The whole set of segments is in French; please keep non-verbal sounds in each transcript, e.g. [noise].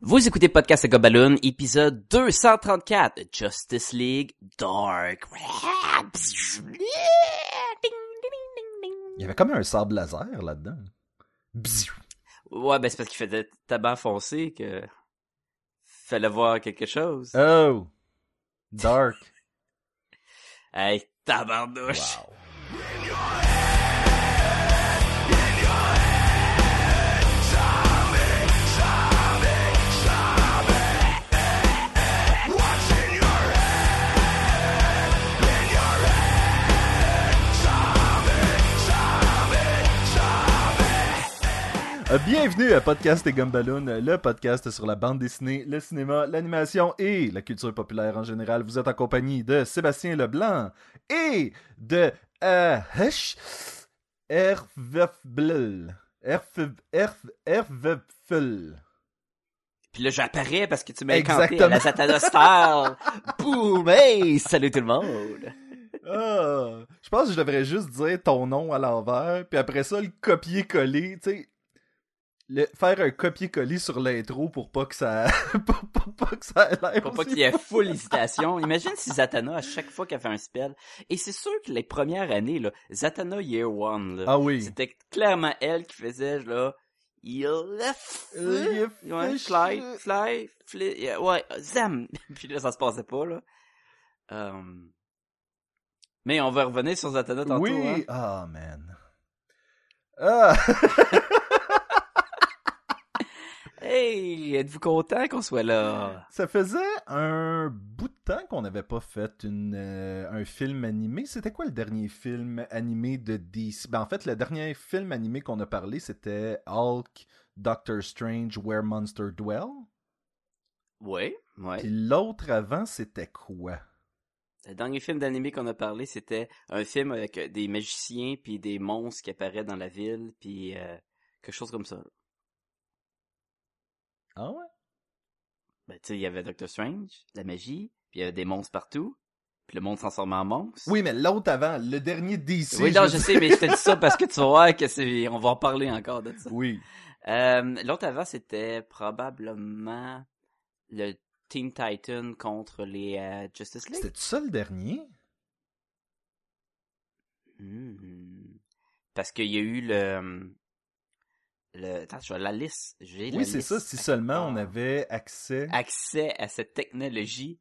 Vous écoutez Podcast Gobaloon, épisode 234, Justice League Dark. Il y avait comme un sable laser là-dedans. Ouais, ben c'est parce qu'il faisait tabac foncé que fallait voir quelque chose. Oh! Dark. [laughs] Hey, tabarnouche. Wow. Bienvenue à Podcast et Gumballoon, le podcast sur la bande dessinée, le cinéma, l'animation et la culture populaire en général. Vous êtes en compagnie de Sébastien Leblanc et de euh, Hush Ervefbl. Ervefl. Puis là, j'apparais parce que tu m'as incanté à la satanosphère. [laughs] Boum! Hey! Salut tout le monde! Ah, je pense que je devrais juste dire ton nom à l'envers, puis après ça, le copier-coller, tu sais. Le, faire un copier-coller sur l'intro pour pas que ça. [laughs] pour, pour pas que ça ait l'air. Pour pas qu'il y ait [laughs] full hésitation. Imagine si Zatanna, à chaque fois qu'elle fait un spell, et c'est sûr que les premières années, là, Zatanna Year One, là, Ah oui. c'était clairement elle qui faisait, là, ouais, fly, fly, fly, yeah, ouais, zam! [laughs] Puis là, ça se passait pas, là. Euh, Mais on va revenir sur Zatanna tantôt, oui. hein. Ah, man. Ah. Hey, êtes-vous content qu'on soit là? Ça faisait un bout de temps qu'on n'avait pas fait une, euh, un film animé. C'était quoi le dernier film animé de DC? Ben, en fait, le dernier film animé qu'on a parlé, c'était Hulk, Doctor Strange, Where Monster Dwell. Oui, ouais. Puis l'autre avant, c'était quoi? Le dernier film d'animé qu'on a parlé, c'était un film avec des magiciens puis des monstres qui apparaissent dans la ville puis euh, quelque chose comme ça. Ah ouais? Ben, tu sais, il y avait Doctor Strange, la magie, puis il y avait des monstres partout, puis le monde s'en en monstre. Oui, mais l'autre avant, le dernier DC. oui, non, je sais, mais je te dis ça parce que tu vas voir que c'est, on va en parler encore de ça. Oui. Euh, l'autre avant, c'était probablement le Teen Titan contre les euh, Justice League. C'était ça le dernier? Hmm. Parce qu'il y a eu le, le, attends, je vois la liste. J'ai Oui, c'est ça, si seulement on Ah. avait accès. accès à cette technologie.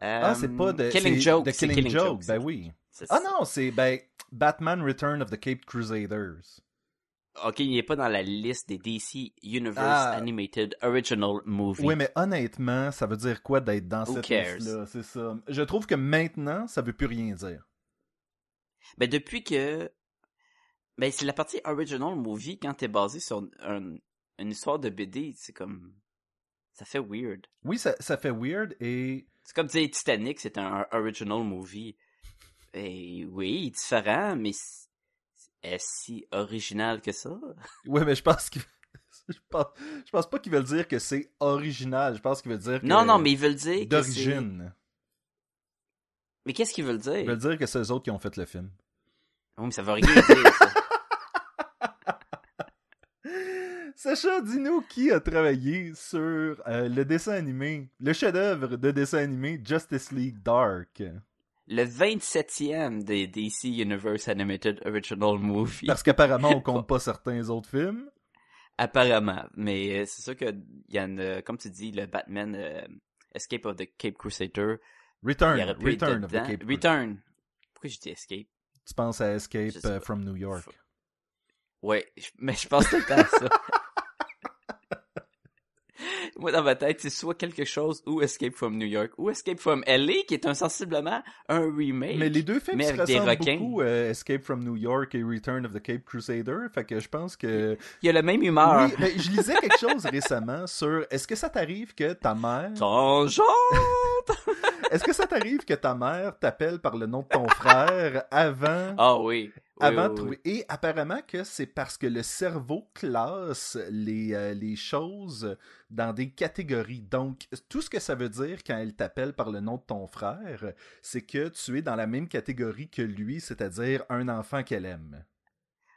Ah, c'est pas de. Killing c'est Joke. de Killing, Joke. Ben oui. Ah non, c'est ben, Batman Return of the Caped Crusaders. Ok, il n'est pas dans la liste des DC Universe Ah. Animated Original Movie. Oui, mais honnêtement, ça veut dire quoi d'être dans Who cette liste-là? C'est ça. Je trouve que maintenant, ça veut plus rien dire. Ben, depuis que... Ben, c'est la partie Original Movie, quand t'es basé sur un- une histoire de BD, c'est comme... Ça fait weird. Oui, ça, ça fait weird et. C'est comme dire Titanic, c'est un Original Movie. Et oui, différent, mais est-ce si original que ça? [laughs] Ouais, mais je pense qu'il. [laughs] Je pense, je pense pas qu'ils veulent dire que c'est original. Je pense qu'ils veulent dire que. Non, non, mais ils veulent dire que. D'origine. Mais qu'est-ce qu'ils veulent dire? Ils veulent dire que c'est eux autres qui ont fait le film. Oh, mais ça veut rien dire, ça. Sacha, dis-nous qui a travaillé sur euh, le dessin animé, le chef-d'œuvre de dessin animé Justice League Dark. Le 27e des DC Universe Animated Original Movie. Parce qu'apparemment, on compte [laughs] pas certains autres films. Apparemment. Mais euh, c'est sûr que y a, comme tu dis, le Batman euh, Escape of the Cape Crusader. Return, Return of the. Cape. Return. Pourquoi j'ai dit Escape? Tu penses à Escape Je from New York. Ouais, je- mais je pense tout le temps à ça. [laughs] Moi, dans ma tête, c'est soit quelque chose ou Escape from New York ou Escape from LA, qui est un sensiblement un remake. Mais les deux films mais se ressemblent requins. beaucoup, euh, Escape from New York et Return of the Cape Crusader. Fait que je pense que... Il y a la même humeur. Oui, mais je lisais quelque chose [laughs] récemment sur... Est-ce que ça t'arrive que ta mère... Tangente! [laughs] Est-ce que ça t'arrive que ta mère t'appelle par le nom de ton frère avant... Ah oui. Oui, avant oui, de oui. trouver? Et apparemment que c'est parce que le cerveau classe les, euh, les choses dans des catégories. Donc, tout ce que ça veut dire quand elle t'appelle par le nom de ton frère, c'est que tu es dans la même catégorie que lui, c'est-à-dire un enfant qu'elle aime.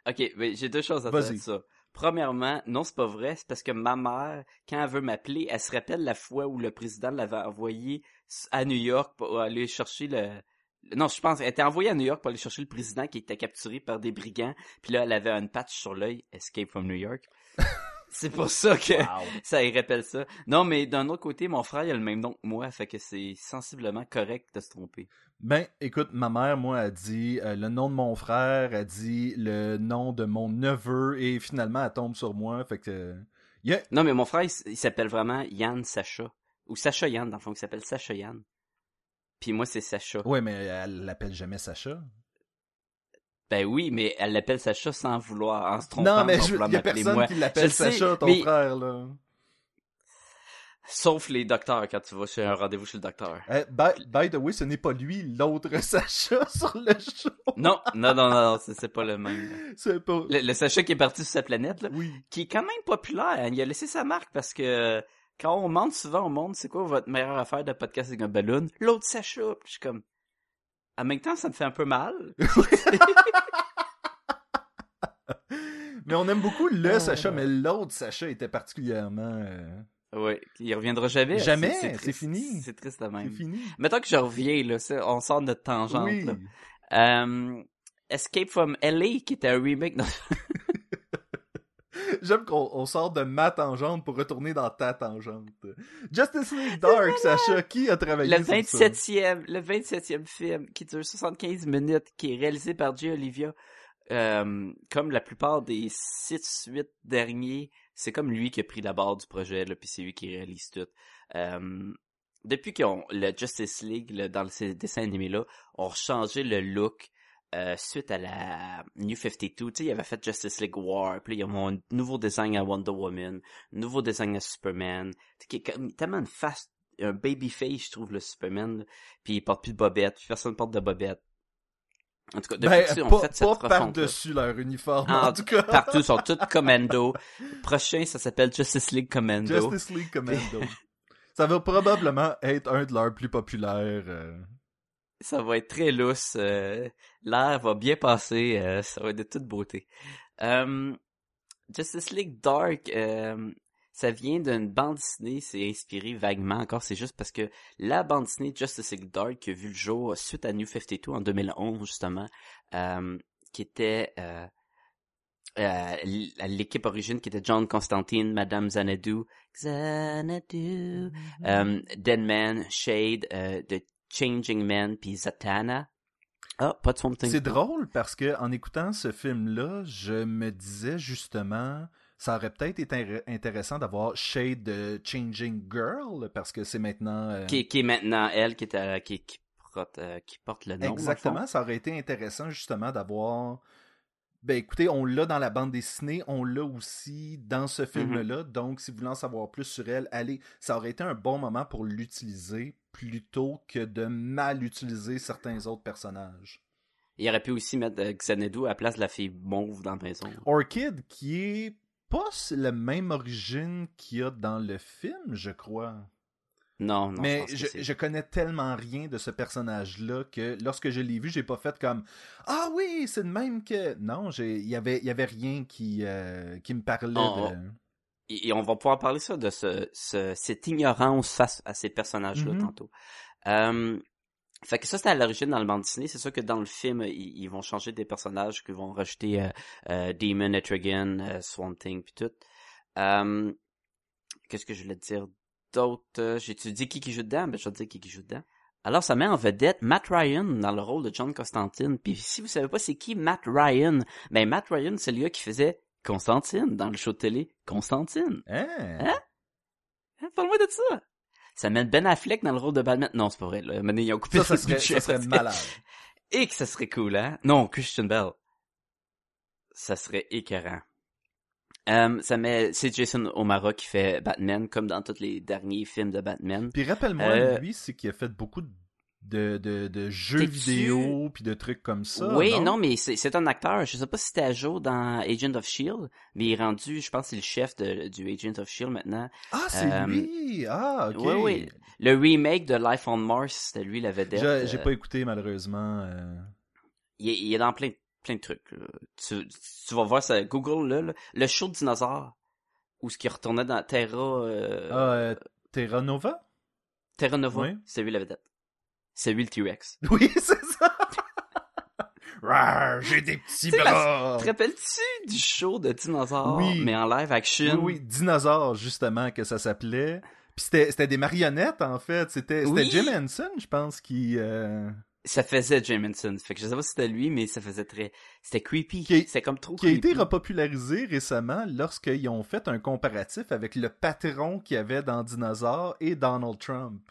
Ok, mais j'ai deux choses à dire de ça. Premièrement, non, c'est pas vrai. C'est parce que ma mère, quand elle veut m'appeler, elle se rappelle la fois où le président l'avait envoyé à New York pour aller chercher le... Non, je pense, elle était envoyée à New York pour aller chercher le président qui était capturé par des brigands. Puis là, elle avait une patch sur l'œil, Escape from New York. [laughs] c'est pour ça que [laughs] ça y rappelle ça. Non, mais d'un autre côté, mon frère il a le même nom que moi, fait que c'est sensiblement correct de se tromper. Ben, écoute, ma mère, moi, a dit euh, le nom de mon frère, a dit le nom de mon neveu, et finalement, elle tombe sur moi, fait que... Non, mais mon frère, il, s'appelle vraiment Yann Sacha. Ou Sacha Yann, dans le fond, il s'appelle Sacha Yann. Puis moi, c'est Sacha. Ouais, mais elle l'appelle jamais Sacha. Ben oui, mais elle l'appelle Sacha sans vouloir, en se trompant. Non, mais il y a personne qui l'appelle Sacha, ton frère, là. Sauf les docteurs quand tu vas chez un rendez-vous chez le docteur. Eh, by, the way, ce n'est pas lui, l'autre [laughs] Sacha sur le show. Non, non, non, non, c'est pas le même. C'est pas. Le, Sacha qui est parti sur sa planète, là. Oui. Qui est quand même populaire. Il a laissé sa marque parce que quand on demande souvent au monde c'est quoi votre meilleure affaire de podcast avec un ballon, l'autre Sacha. je suis comme. En même temps, ça me fait un peu mal. [laughs] mais on aime beaucoup le ah. Sacha, mais l'autre Sacha était particulièrement. Euh, oui, il reviendra jamais. Jamais, c'est fini. C'est triste de même. C'est fini. Mettons que je reviens, là, on sort de notre tangente. Oui. Euh, Escape from LA, qui était un remake. [laughs] J'aime qu'on sort de ma tangente pour retourner dans ta tangente. Justice League Dark, Sacha, qui a travaillé le 27e, Le 27e film, qui dure 75 minutes, qui est réalisé par J. Olivia. Euh, comme la plupart des 6-8 derniers, c'est comme lui qui a pris la barre du projet, là, puis c'est lui qui réalise tout. Euh, depuis ont le Justice League, dans ces dessins animés-là, ont changé le look euh, suite à la New 52. Tu sais, il avait fait Justice League War, puis il y a un nouveau design à Wonder Woman, nouveau design à Superman, qui est tellement une face, un baby face, je trouve, le Superman, puis il porte plus de bobette, personne porte de bobette. En tout cas, depuis ben, on fait cette pas par-dessus leur uniforme, en, tout cas. Partout, ils sont tous [laughs] commando. Prochain, ça s'appelle Justice League Commando. Justice League Commando. ça va probablement être un de leurs plus populaires. Euh. Ça va être très lousse. Euh, l'air va bien passer. Euh, ça va être de toute beauté. Justice League Dark, ça vient d'une bande dessinée, c'est inspiré vaguement encore, c'est juste parce que la bande dessinée Justice League Dark qui a vu le jour suite à New 52 en 2011 justement, euh, qui était euh, euh, l'équipe origine qui était John Constantine, Madame Xanadu, Xanadu, euh, Deadman, Shade, euh, The Changing Man, puis Zatanna. Ah, pas de son C'est drôle parce que en écoutant ce film-là, je me disais justement ça aurait peut-être été intéressant d'avoir Shade de Changing Girl, parce que c'est maintenant... Euh, qui, qui, est maintenant elle qui, est, euh, qui, qui, porte, euh, qui porte le nom. Exactement, ça aurait été intéressant justement d'avoir... Ben écoutez, on l'a dans la bande dessinée, on l'a aussi dans ce mm-hmm. film-là, donc si vous voulez en savoir plus sur elle, allez, ça aurait été un bon moment pour l'utiliser plutôt que de mal utiliser certains autres personnages. Il aurait pu aussi mettre Xanadu à la place de la fille mauve dans la maison. Orchid, qui est pas la même origine qu'il y a dans le film, je crois. Non, non. Mais je, je, connais tellement rien de ce personnage-là que lorsque je l'ai vu, j'ai pas fait comme Ah oui, c'est le même que. Non, il y avait, y avait rien qui, euh, qui me parlait de. Et on va pouvoir parler ça de ce, cette ignorance face à ces personnages-là mm-hmm. tantôt. Euh, fait que ça, c'était à l'origine dans le bande dessinée. C'est sûr que dans le film, ils, vont changer des personnages, qu'ils vont rajouter euh, euh, Demon, Etrigan, euh, Swamp Thing, puis tout. Euh, Qu'est-ce que je voulais dire d'autre? J'ai-tu dit qui qui joue dedans? Ben, je vais te dire qui qui joue dedans. Alors, ça met en vedette Matt Ryan dans le rôle de John Constantine. Puis si vous savez pas c'est qui Matt Ryan, ben Matt Ryan, c'est le gars qui faisait Constantine dans le show de télé Constantine. Hein? Hein? hein? Parle-moi de ça ça met Ben Affleck dans le rôle de Batman. Non, c'est pas vrai. Là. Maintenant, ils ont coupé ça, ça serait, ça serait malade. Et que ça serait cool, hein? Non, Christian Bell. Ça serait écœurant. Euh, ça met, c'est Jason O'Mara qui fait Batman, comme dans tous les derniers films de Batman. Puis rappelle-moi, euh, lui, c'est qu'il a fait beaucoup de de, de, de jeux vidéo puis de trucs comme ça. Oui, non, mais c'est un acteur. Je sais pas si c'était à jour dans Agent of Shield, mais il est rendu, je pense, c'est le chef de, du Agent of Shield maintenant. Ah, c'est euh, lui. Ah, ok. Oui, oui. Le remake de Life on Mars, c'était lui la vedette. J'ai pas écouté malheureusement. Il, est, il, est, dans plein plein de trucs. Tu, tu vas voir ça, Google là, là, le show de dinosaures où ce qui retournait dans Terra, euh, Ah, euh, Terra Nova? Terra Nova, oui. c'est lui la vedette. C'est lui le T-Rex. Oui, c'est ça! J'ai des petits la- bras! Te rappelles-tu du show de dinosaures, Oui. mais en live action? Oui, oui, Dinosaure, justement, que ça s'appelait. Puis c'était c'était des marionnettes, en fait. C'était c'était Oui. Jim Henson, je pense, qui... euh, Ça faisait Jameson. Fait que je sais pas si c'était lui, mais ça faisait très, c'était creepy. C'est comme trop qui a été repopularisé récemment lorsqu'ils ont fait un comparatif avec le patron qu'il y avait dans Dinosaure et Donald Trump.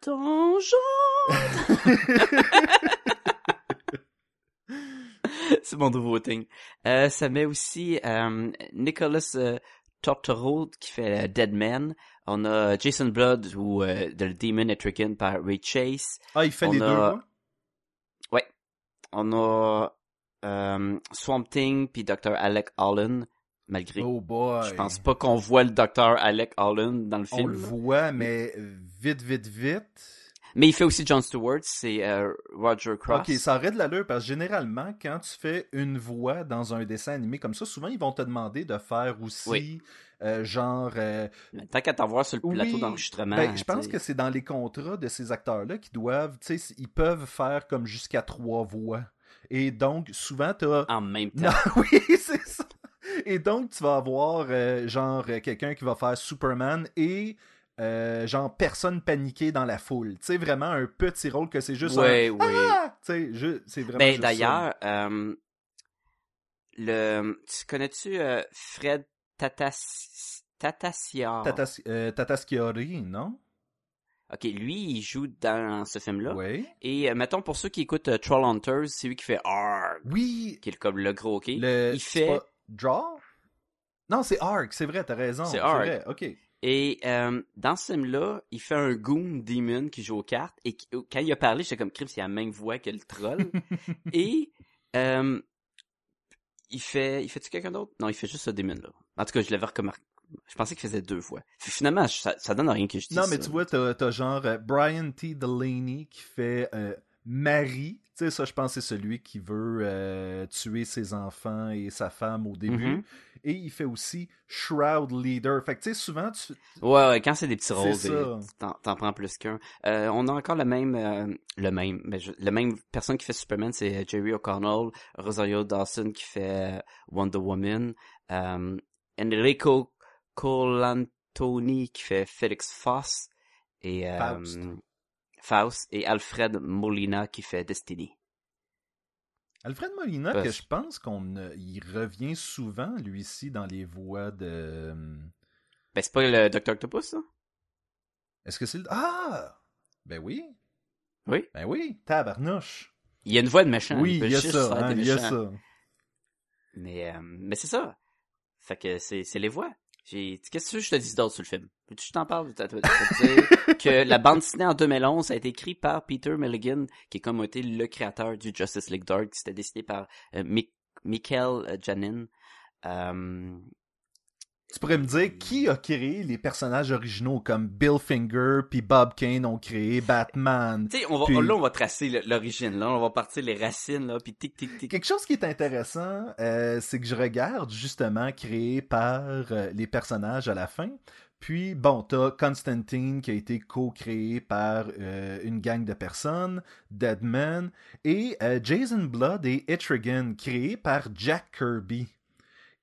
Ton genre. [laughs] C'est mon nouveau thing. Euh, ça met aussi euh, Nicholas euh, Tortoro qui fait euh, Dead Man. On a Jason Blood ou The Demon Etrigan par Ray Chase. Ah, il fait On les a- deux, ouais? On a Swamp Thing puis Dr. Alec Holland. Malgré, Oh boy. je pense pas qu'on voit le Dr. Alec Holland dans le On film. le voit, mais vite, vite, vite. Mais il fait aussi John Stewart, c'est euh, Roger Cross. Ok, ça aurait de l'allure parce que généralement, quand tu fais une voix dans un dessin animé comme ça, souvent ils vont te demander de faire aussi Oui. euh, genre. euh, Tant qu'à t'avoir sur le plateau Oui, d'enregistrement. ben, je pense que c'est dans les contrats de ces acteurs-là qui doivent, tu sais, ils peuvent faire comme jusqu'à trois voix. Et donc, souvent, tu as En même temps. Non, [laughs] oui, c'est ça. Et donc, tu vas avoir, euh, genre, quelqu'un qui va faire Superman et, euh, genre, personne paniquée dans la foule. Tu sais, vraiment un petit rôle que c'est juste Ouais, un... oui. Ah! Tu sais, c'est vraiment Ben d'ailleurs, euh, le, tu connais-tu euh, Fred Tatas, Tatassiar? Tatas, euh, Tataschiori, non? Ok, lui, il joue dans ce film-là. Oui. Et euh, mettons pour ceux qui écoutent euh, Troll Hunters, c'est lui qui fait Arg, Oui. qui est comme le gros ok. Le... Il c'est fait pas Draw? Non, c'est Ark, c'est vrai, t'as raison. C'est vrai, ok. Et euh, dans ce film-là, il fait un goon demon qui joue aux cartes et qui- quand il a parlé, j'étais comme il a la même voix que le troll. [laughs] et euh, il fait, il fait-tu quelqu'un d'autre? Non, il fait juste ce demon là. En tout cas, je l'avais remarqué. Je pensais qu'il faisait deux voix. Finalement, ça, ça donne rien que je dise. Non, mais ça. tu vois, t'as as genre euh, Brian T. Delaney qui fait euh, Marie. Tu sais, ça, je pense, c'est celui qui veut euh, tuer ses enfants et sa femme au début. Mhm. Et il fait aussi Shroud Leader. Fait que, tu sais, souvent, tu... Ouais, ouais, quand c'est des petits rôles, euh, t'en, prends plus qu'un. Euh, on a encore le même, euh, le même, mais je- le même personne qui fait Superman, c'est euh, Jerry O'Connell, Rosario Dawson qui fait Wonder Woman, euh, Enrico Colantoni qui fait Felix Foss et Faust. Faust et Alfred Molina qui fait Destiny. Alfred Molina, Parce- que je pense qu'on il revient souvent, lui-ci, dans les voix de... euh, Ben c'est pas le Dr Octopus, ça? Est-ce que c'est le... Ah! Ben oui. Oui. Ben oui, tabarnouche. Il y a une voix de méchant. Oui, il y a ça, hein, il y a ça. Mais, euh, mais c'est ça. Fait que c'est, c'est les voix. Qu'est-ce que je te dise d'autre sur le film? Veux-tu que je t'en parle? Je te dire que la bande dessinée en 2011 a été écrite par Peter Milligan, qui est comme été le créateur du Justice League Dark. C'était dessiné par euh, Mi- Michael euh, Janin. Euh, Tu pourrais me dire qui a créé les personnages originaux comme Bill Finger puis Bob Kane ont créé Batman? tu sais, on va, Puis- là, on va tracer l'origine. Là, on va partir les racines, là, puis tic, tic, tic. Quelque chose qui est intéressant, euh, c'est que je regarde justement créé par euh, les personnages à la fin. Puis, bon, t'as Constantine qui a été co-créé par euh, une gang de personnes, Deadman, et Jason Blood et Etrigan, créé par Jack Kirby.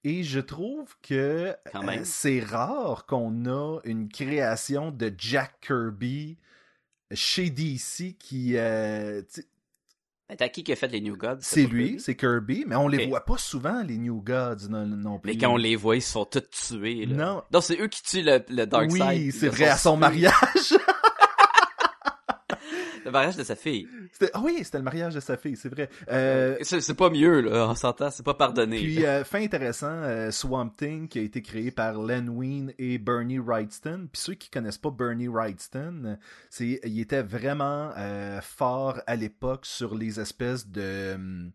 Et je trouve que euh, c'est rare qu'on a une création de Jack Kirby chez DC qui... euh, T'as qui qui a fait les New Gods? c'est lui, c'est Kirby, mais on les voit pas souvent, les New Gods, non, non plus. Mais quand on les voit, ils se sont tous tués, là. Non. Donc, c'est eux qui tuent le, le Darkseid. Oui, c'est vrai, à son mariage. [laughs] Le mariage de sa fille. Ah oui, c'était le mariage de sa fille, c'est vrai. Euh, C'est c'est pas mieux, là, on s'entend, c'est pas pardonné. Puis, euh, fin intéressant, euh, Swamp Thing qui a été créé par Len Wein et Bernie Wrightston. Puis ceux qui connaissent pas Bernie Wrightston, c'est, il était vraiment euh, fort à l'époque sur les espèces de, hum,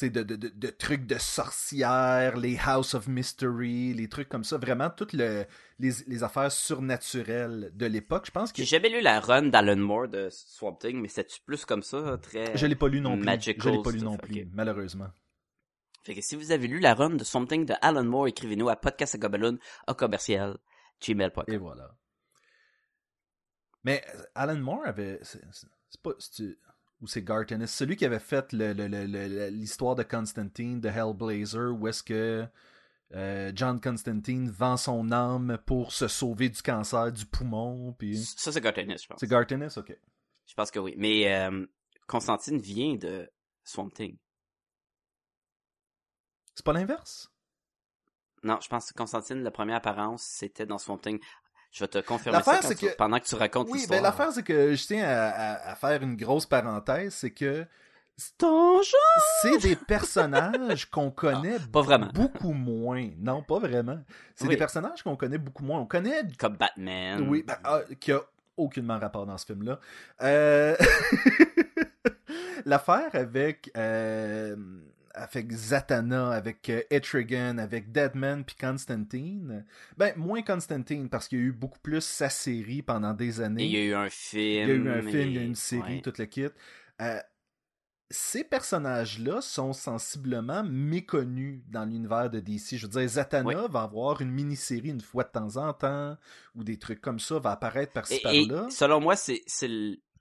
de, de, de, de trucs de sorcières, les House of Mystery, les trucs comme ça. Vraiment toutes le, les, les affaires surnaturelles de l'époque. Je pense que J'ai jamais lu la run d'Alan Moore de Swamp Thing, mais c'est-tu plus comme ça, très... je l'ai pas lu non plus. Magical Je l'ai pas lu non plus, malheureusement. Fait que si vous avez lu la run de Something de Alan Moore, écrivez-nous à podcastagobaloon au commercial gmail.com. Et voilà. Mais euh, Alan Moore avait. C'est c'est pas. Ou c'est Garth Ennis, celui qui avait fait l'histoire de Constantine, de Hellblazer, où est-ce que euh, John Constantine vend son âme pour se sauver du cancer du poumon. Puis... Ça, c'est Garth Ennis, je pense. C'est Garth Ennis, ok. Je pense que oui. Mais euh, Constantine vient de Swamp Thing. C'est pas l'inverse? Non, je pense que Constantine, la première apparence, c'était dans Swamp Thing. Je vais te confirmer ça L'affaire, quand c'est tu- que- pendant que tu racontes Oui, l'histoire. ben l'affaire, c'est que je tiens à, à- à faire une grosse parenthèse, c'est que C'est des [laughs] personnages qu'on connaît Ah, pas vraiment. beaucoup moins. Non, pas vraiment. C'est Oui. des personnages qu'on connaît beaucoup moins. On connaît Comme Batman. Oui, ben, ah, qui a aucunement rapport dans ce film-là. Euh, [laughs] L'affaire avec, euh, avec Zatanna, avec euh, Etrigan, avec Deadman puis Constantine. Ben, moins Constantine, parce qu'il y a eu beaucoup plus sa série pendant des années. Et il y a eu un film. Il y a eu un film, il y a eu une série, ouais. tout le kit. Euh, ces personnages-là sont sensiblement méconnus dans l'univers de DC. Je veux dire, Zatanna Oui. va avoir une mini-série une fois de temps en temps, ou des trucs comme ça, va apparaître par-ci par-là. selon moi, c'est c'est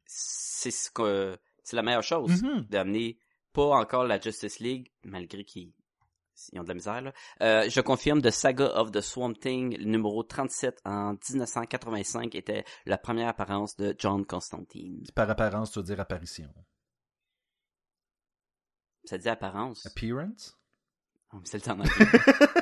c'est ce que c'est la meilleure chose Mhm. d'amener pas encore la Justice League malgré qu'ils ils ont de la misère là. Euh, je confirme The Saga of the Swamp Thing numéro 37 en 1985 était la première apparence de John Constantine. Par apparence, tu veux dire apparition. Ça dit apparence. Appearance? Oh, c'est le temps [laughs]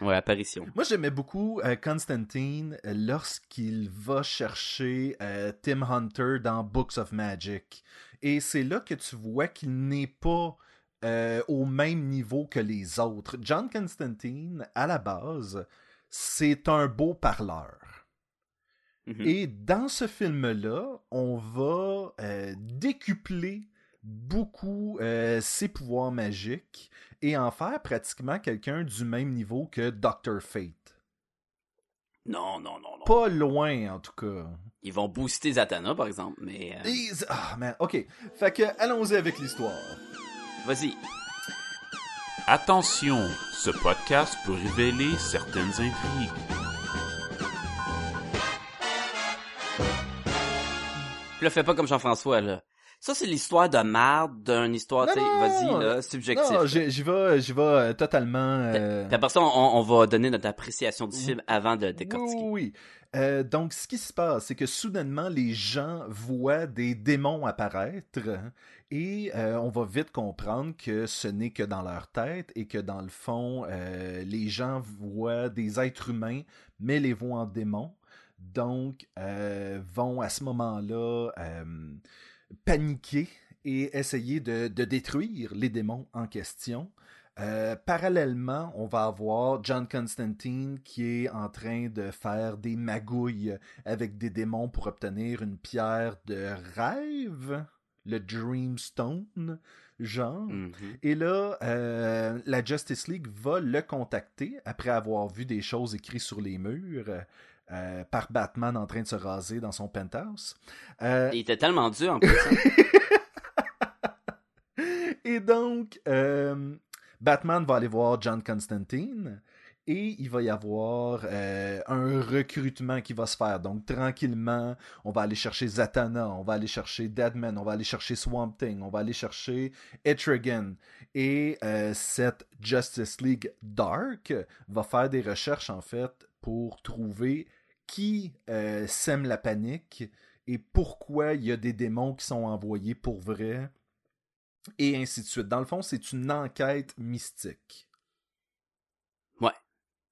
ouais, apparition. Moi, j'aimais beaucoup euh, Constantine euh, lorsqu'il va chercher euh, Tim Hunter dans Books of Magic. Et c'est là que tu vois qu'il n'est pas euh, au même niveau que les autres. John Constantine, à la base, c'est un beau parleur. Mhm. Et dans ce film-là, on va euh, décupler beaucoup euh, ses pouvoirs magiques et en faire pratiquement quelqu'un du même niveau que Dr. Fate. Non, non, non, non. Pas loin, en tout cas. Ils vont booster Zatanna par exemple, mais euh, Ah, man, ok. Fait que, allons-y avec l'histoire. vas-y. Attention, ce podcast peut révéler certaines intrigues. Puis là, fais pas comme Jean-François, là. Ça, c'est l'histoire de merde d'une histoire, tu vas-y, là, subjectif. Non, j'y vais, j'y vais euh, totalement... euh, après ça, on, on va donner notre appréciation du Oui. film avant de décortiquer. oui, oui. Euh, donc, ce qui se passe, c'est que soudainement, les gens voient des démons apparaître hein, et euh, on va vite comprendre que ce n'est que dans leur tête et que dans le fond, euh, les gens voient des êtres humains, mais les voient en démons. Donc, vont à ce moment-là paniquer et essayer de, de détruire les démons en question. Euh, parallèlement, on va avoir John Constantine qui est en train de faire des magouilles avec des démons pour obtenir une pierre de rêve, le Dreamstone, genre. Mhm. Et là, euh, la Justice League va le contacter après avoir vu des choses écrites sur les murs euh, par Batman en train de se raser dans son penthouse. Euh, Il était tellement dur, en plus. hein. [laughs] Et donc, euh, Batman va aller voir John Constantine et il va y avoir un recrutement qui va se faire. Donc, tranquillement, on va aller chercher Zatanna, on va aller chercher Deadman, on va aller chercher Swamp Thing, on va aller chercher Etrigan. Et cette Justice League Dark va faire des recherches, en fait, pour trouver qui euh, sème la panique et pourquoi il y a des démons qui sont envoyés pour vrai et ainsi de suite. Dans le fond, c'est une enquête mystique.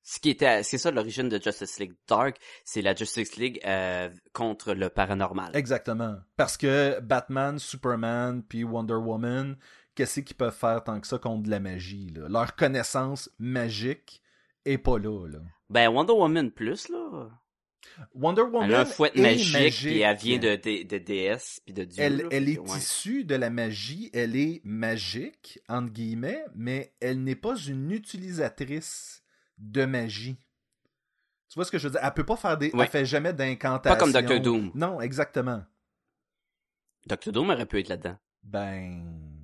Ce qui était, c'est ça l'origine de Justice League Dark, c'est la Justice League euh, contre le paranormal. Exactement. Parce que Batman, Superman, puis Wonder Woman, qu'est-ce qu'ils peuvent faire tant que ça contre de la magie? Là? Leur connaissance magique est pas là. là. Ben Wonder Woman plus là. Wonder Woman Elle a un fouet est magique, magique. puis elle vient de, de, de déesse puis de dieu. Elle, là, elle fait est ouais. issue de la magie, elle est magique, entre guillemets, mais elle n'est pas une utilisatrice de magie. Tu vois ce que je veux dire? Elle peut pas faire des. Ouais. Elle fait jamais d'incantation. Pas comme Dr. Doom. Non, exactement. Doctor Doom aurait pu être là-dedans. Ben.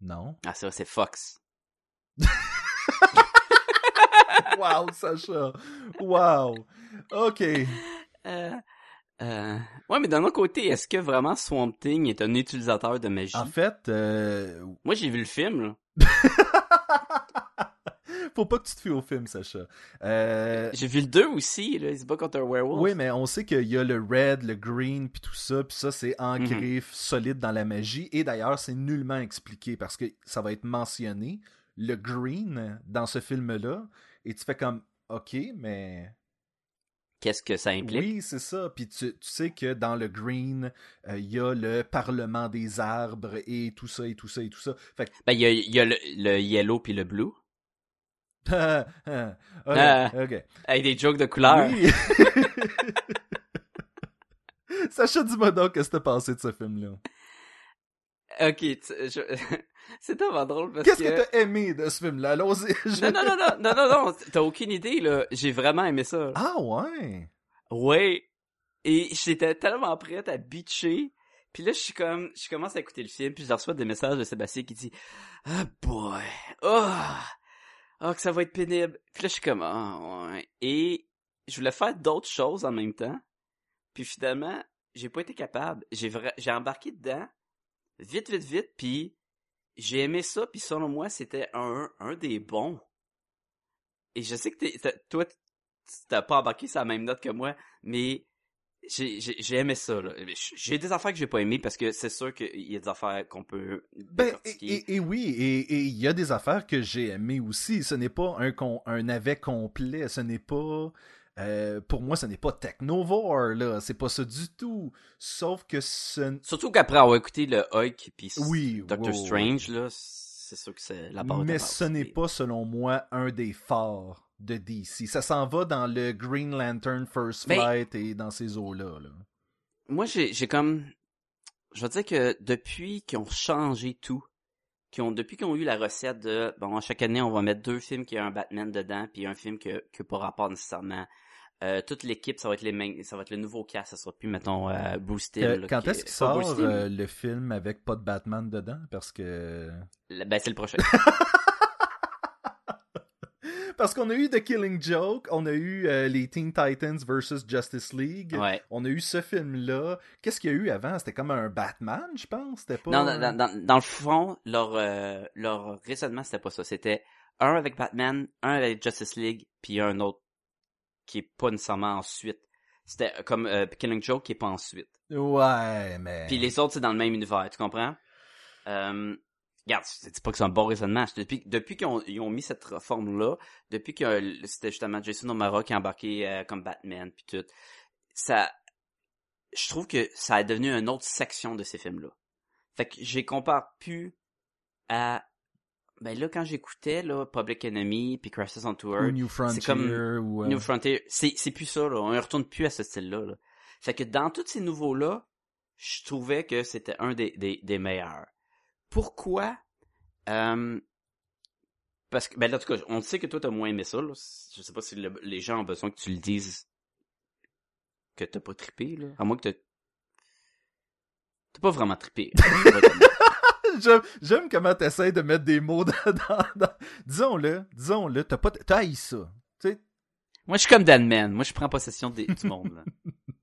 Non. Ah, ça, c'est Fox. [laughs] wow, Sacha. Wow. OK. Euh, euh, ouais, mais d'un autre côté, est-ce que vraiment Swamp Thing est un utilisateur de magie? En fait, euh... Moi, j'ai vu le film, là. [laughs] Faut pas que tu te fies au film, Sacha. Euh... J'ai vu le 2 aussi, là. Il se bat contre un werewolf. Oui, mais on sait qu'il y a le red, le green, puis tout ça, puis ça, c'est ancré solide dans la magie. Et d'ailleurs, c'est nullement expliqué parce que ça va être mentionné, le green, dans ce film-là. Et tu fais comme, OK, mais Qu'est-ce que ça implique? Oui, c'est ça. Puis tu, tu, sais que dans le green, il y a le Parlement des arbres et tout ça et tout ça et tout ça. Fait que... Ben, il y a, y a le, le, yellow puis le blue. [laughs] ok, ah, ok. Avec des jokes de couleurs. Oui. [laughs] Sacha, dis-moi donc qu'est-ce que t'as pensé de ce film-là? [laughs] Ok, je... [laughs] c'est tellement drôle parce Qu'est-ce que... que t'as aimé de ce film-là? Non, non, non, non, non, non, non, t'as aucune idée, là. J'ai vraiment aimé ça. Ah ouais? Ouais. Et j'étais tellement prête à bitcher. Puis là, je suis comme, je commence à écouter le film, puis je reçois des messages de Sébastien qui dit « Ah boy! Oh! Oh, que ça va être pénible! » Puis là, je suis comme « Ah ouais. » Et je voulais faire d'autres choses en même temps. Puis finalement, j'ai pas été capable. J'ai vra... j'ai embarqué dedans, vite, vite, vite, puis j'ai aimé ça, puis selon moi, c'était un, un des bons. Et je sais que t'es, toi, t'as pas embarqué sur la même note que moi, mais j'ai, j'ai, j'ai aimé ça. Là. J'ai des affaires que j'ai pas aimées parce que c'est sûr qu'il y a des affaires qu'on peut ben, et, et, et, oui, et il y a des affaires que j'ai aimées aussi. Ce n'est pas un, un navet complet, ce n'est pas... Euh, pour moi, ce n'est pas Technovore, là. C'est pas ça du tout. Sauf que ce... Surtout qu'après avoir écouté le Hulk puis oui, Doctor wow, Strange, là, c'est sûr que c'est la barre Mais ce n'est pas, selon moi, un des forts de DC. Ça s'en va dans le Green Lantern First Flight et dans ces eaux-là. Là. Moi, j'ai comme... Je veux dire que depuis qu'ils ont changé tout, qui ont depuis qu'ils ont eu la recette de bon chaque année on va mettre deux films qui a un Batman dedans puis un film que que pas rapport nécessairement euh, toute l'équipe, ça va être les mêmes, ça va être le nouveau cast, ça sera plus mettons euh, Boosted. Euh, quand est-ce qu'il sort euh, le film avec pas de Batman dedans? Parce que le, ben c'est le prochain. [laughs] Parce qu'on a eu The Killing Joke, on a eu euh, les Teen Titans versus Justice League, ouais. on a eu ce film-là. Qu'est-ce qu'il y a eu avant? C'était comme un Batman, je pense? C'était pas. Non, dans, dans, dans, le fond, leur euh, leur raisonnement c'était pas ça. C'était un avec Batman, un avec Justice League, puis un autre qui est pas nécessairement ensuite. C'était comme euh, Killing Joke qui est pas ensuite. Ouais, mais. Puis les autres c'est dans le même univers, tu comprends? Euh, Regarde, je dis pas que c'est un bon raisonnement. Depuis, depuis qu'ils ont, ils ont mis cette réforme-là, depuis que c'était justement Jason O'Mara qui a embarqué euh, comme Batman puis tout, ça, je trouve que ça a devenu une autre section de ces films-là. Fait que j'ai compare plus à ben là quand j'écoutais là Public Enemy puis Crisis on Tour ou New Frontier comme ou euh... New Frontier c'est c'est plus ça là. On ne retourne plus à ce style là, là. fait que dans tous ces nouveaux là je trouvais que c'était un des, des, des meilleurs. Pourquoi? Euh, parce que ben là, en tout cas on sait que toi t'as moins aimé ça là. je sais pas si le, les gens ont besoin que tu le dises que t'as pas trippé là. À moins que t'as t'as pas vraiment trippé [laughs] J'aime comment t'essayes de mettre des mots [laughs] dans... dans, dans... Disons-le, disons-le, t'as pas... T'as haï ça. T'sais? Moi, je suis comme Dan Man. Moi, je prends possession des, du monde.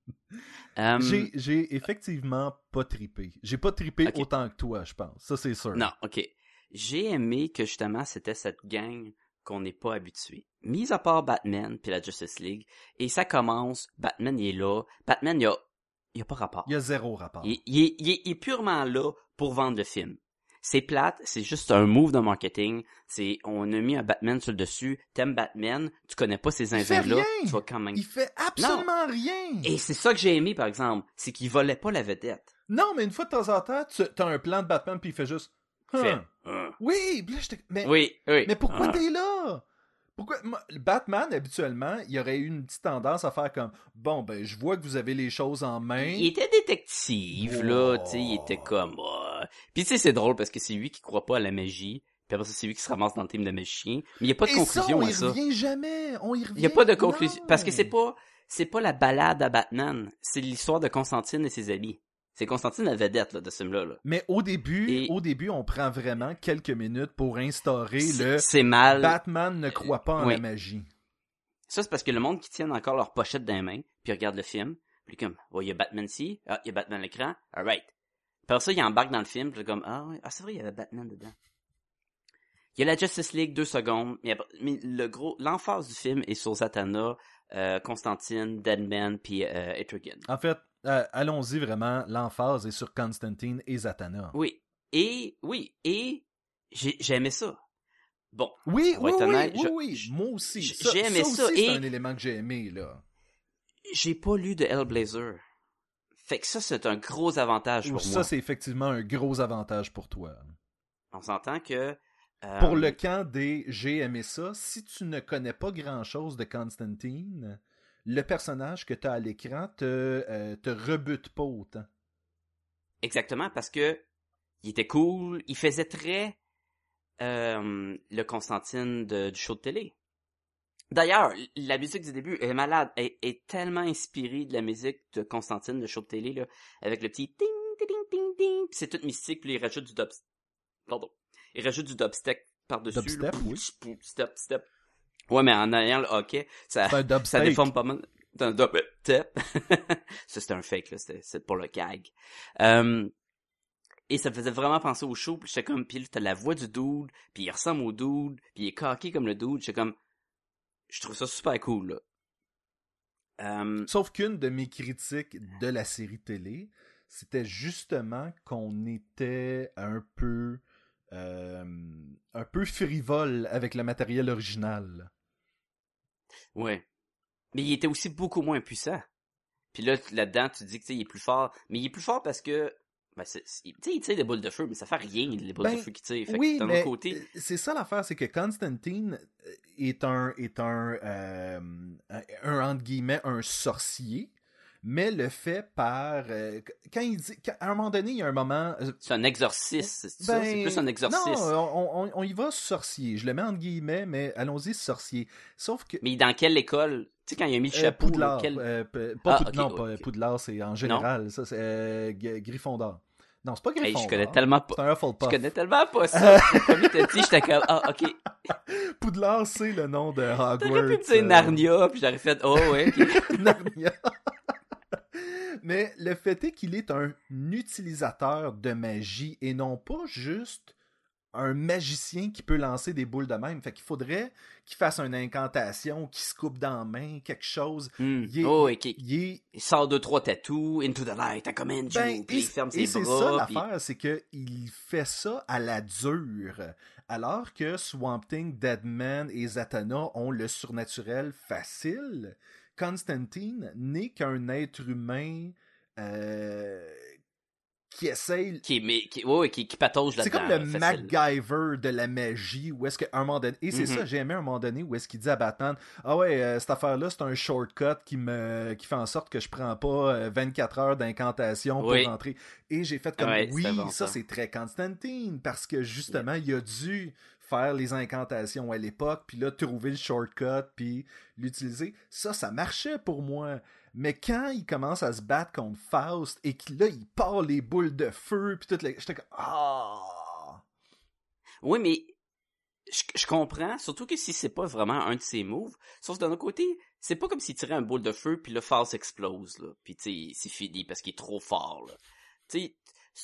[laughs] um... J'ai effectivement pas tripé. J'ai pas tripé okay. autant que toi, je pense. Ça, c'est sûr. Non, ok. J'ai aimé que justement, c'était cette gang qu'on n'est pas habitué. Mis à part Batman puis la Justice League, et ça commence, Batman il est là, Batman il y a, il a pas rapport. Il y a zéro rapport. Il, il, est, il, est, il est purement là pour vendre le film. C'est plate, c'est juste un move de marketing. C'est on a mis un Batman sur le dessus. T'aimes Batman, tu connais pas ces zinzins-là, tu vas quand même. Il fait absolument non. rien. Et c'est ça que j'ai aimé par exemple, c'est qu'il volait pas la vedette. Non, mais une fois de temps en temps, tu as un plan de Batman puis il fait juste. Fait, huh. Oui, mais oui, oui. Mais pourquoi t'es là? Pourquoi Batman habituellement, il y aurait eu une petite tendance à faire comme bon ben je vois que vous avez les choses en main. Il était détective oh. là, tu sais, il était comme oh. Puis tu sais c'est drôle parce que c'est lui qui croit pas à la magie. Puis après ça c'est lui qui se ramasse dans le team de magie. Mais il y a pas de Et conclusion ça, on à y ça. revient jamais, on y revient. Il y a pas de conclusion non. parce que c'est pas c'est pas la balade à Batman, c'est l'histoire de Constantine et ses amis. C'est Constantine la vedette là, de ce film-là. Là. Mais au début, Et- au début, on prend vraiment quelques minutes pour instaurer le c'est mal. Batman ne croit pas en oui. la magie. Ça, c'est parce que le monde qui tient encore leur pochette dans les mains, puis regarde le film, puis comme, oh, il y a Batman ici, ah, il y a Batman à l'écran, alright. Après ça, il embarque dans le film, puis comme, ah, ouais, ah, c'est vrai, il y avait Batman dedans. Il y a la Justice League, deux secondes, mais, le gros, l'emphase du film est sur Zatanna, euh, Constantine, Deadman, puis euh, Etrigan. En fait, euh, allons-y vraiment, l'emphase est sur Constantine et Zatanna. Oui. Et, oui, et, j'ai, j'ai aimé ça. Bon. Oui, oui, oui, honnête, oui, je- oui, je- moi aussi. j'ai aimé ça ça, aussi, c'est et- un élément que j'ai aimé, là. J'ai pas lu de Hellblazer. Fait que ça, c'est un gros avantage pour ça, moi. c'est effectivement un gros avantage pour toi. On s'entend que, euh, Pour le camp des j'ai aimé ça, si tu ne connais pas grand-chose de Constantine, le personnage que tu as à l'écran te, euh, te rebute pas autant. Exactement, parce que il était cool, il faisait très euh, le Constantine de- du show de télé. D'ailleurs, la musique du début est malade, est, est tellement inspirée de la musique de Constantine de show de télé, là, avec le petit ting, ting, ting, ting, c'est tout mystique, puis il rajoute du dub... Pardon. Il rajoute du dubstep par-dessus. là. Dubstep, oui. Step, step. Ouais, mais en ayant le hockey, ça, C'est un ça déforme pas mal. C'est un dubstep. [laughs] ça, c'était un fake, là. C'était c'était pour le gag. Euh, et ça me faisait vraiment penser au show. Puis j'étais comme, puis là, t'as la voix du dude, puis il ressemble au dude, puis il est coqué comme le dude. J'étais comme, je trouve ça super cool, là. Euh, Sauf qu'une de mes critiques de la série télé, c'était justement qu'on était un peu euh, un peu frivole avec le matériel original. ouais. Mais il était aussi beaucoup moins puissant. Puis là, là-dedans, tu dis que tu sais, il est plus fort. Mais il est plus fort parce que, ben, tu sais, il tire des boules de feu, mais ça fait rien, les boules Ben, de feu qu'il tire. Fait oui, mais côté, c'est ça l'affaire, c'est que Constantine euh, est un est un, euh, un, entre guillemets un sorcier, mais le fait par euh, quand il dit quand- à un moment donné, il y a un moment c'est un exorciste, c'est Ben, plus un exorciste. Non, on, on- on y va sorcier. Je le mets entre guillemets, mais allons-y sorcier. Sauf que Mais dans quelle école? Tu sais, quand il a mis le euh, chapeau, Poudlard, euh, pas Ah, non, pas. Poudlard, c'est en général. Ça, c'est euh, Gryffondor. Non, c'est pas Hey, Gryffondor. je connais tellement pas. C'est un Hufflepuff. Je connais tellement pas ça. Comme il t'a dit, j'étais comme, ah, ok. [laughs] Poudlard, c'est le nom de Hogwarts. T'aurais pu dire Narnia, puis j'aurais fait, oh, ouais, ok. [laughs] Narnia. [laughs] Mais le fait est qu'il est un utilisateur de magie et non pas juste un magicien qui peut lancer des boules de même. Fait qu'il faudrait qu'il fasse une incantation, qu'il se coupe dans la main, quelque chose. Hmm. Il est- Oh. Il est Il sort deux, trois tatous, into the light, I command you, Ben, puis et il ferme et ses c'est bras, ça puis- l'affaire, c'est qu'il fait ça à la dure. Alors que Swamp Thing, Deadman et Zatanna ont le surnaturel facile, Constantine n'est qu'un être humain euh, qui essaye. qui, mais, qui, ouais, qui, qui patauge C'est comme le facile. MacGyver de la magie, où est-ce qu'à un moment donné. Et c'est Mhm. ça, j'ai aimé un moment donné où est-ce qu'il dit à Batman Ah ouais, euh, cette affaire-là, c'est un shortcut qui me qui fait en sorte que je prends pas euh, 24 heures d'incantation pour Oui. rentrer. Et j'ai fait comme Ouais, Oui, c'était bon, ça, ça. c'est très Constantine, parce que justement, il a dû faire les incantations à l'époque, puis là, trouver le shortcut, puis l'utiliser. Ça, ça marchait pour moi. Mais quand il commence à se battre contre Faust et que là, il part les boules de feu, puis tout, le... j'étais comme Ah! Oui, mais je, je comprends, surtout que si c'est pas vraiment un de ses moves. Sauf d'un autre côté, c'est pas comme s'il tirait un boule de feu puis le Faust explose là, puis tu sais, c'est fini parce qu'il est trop fort là. Tu sais,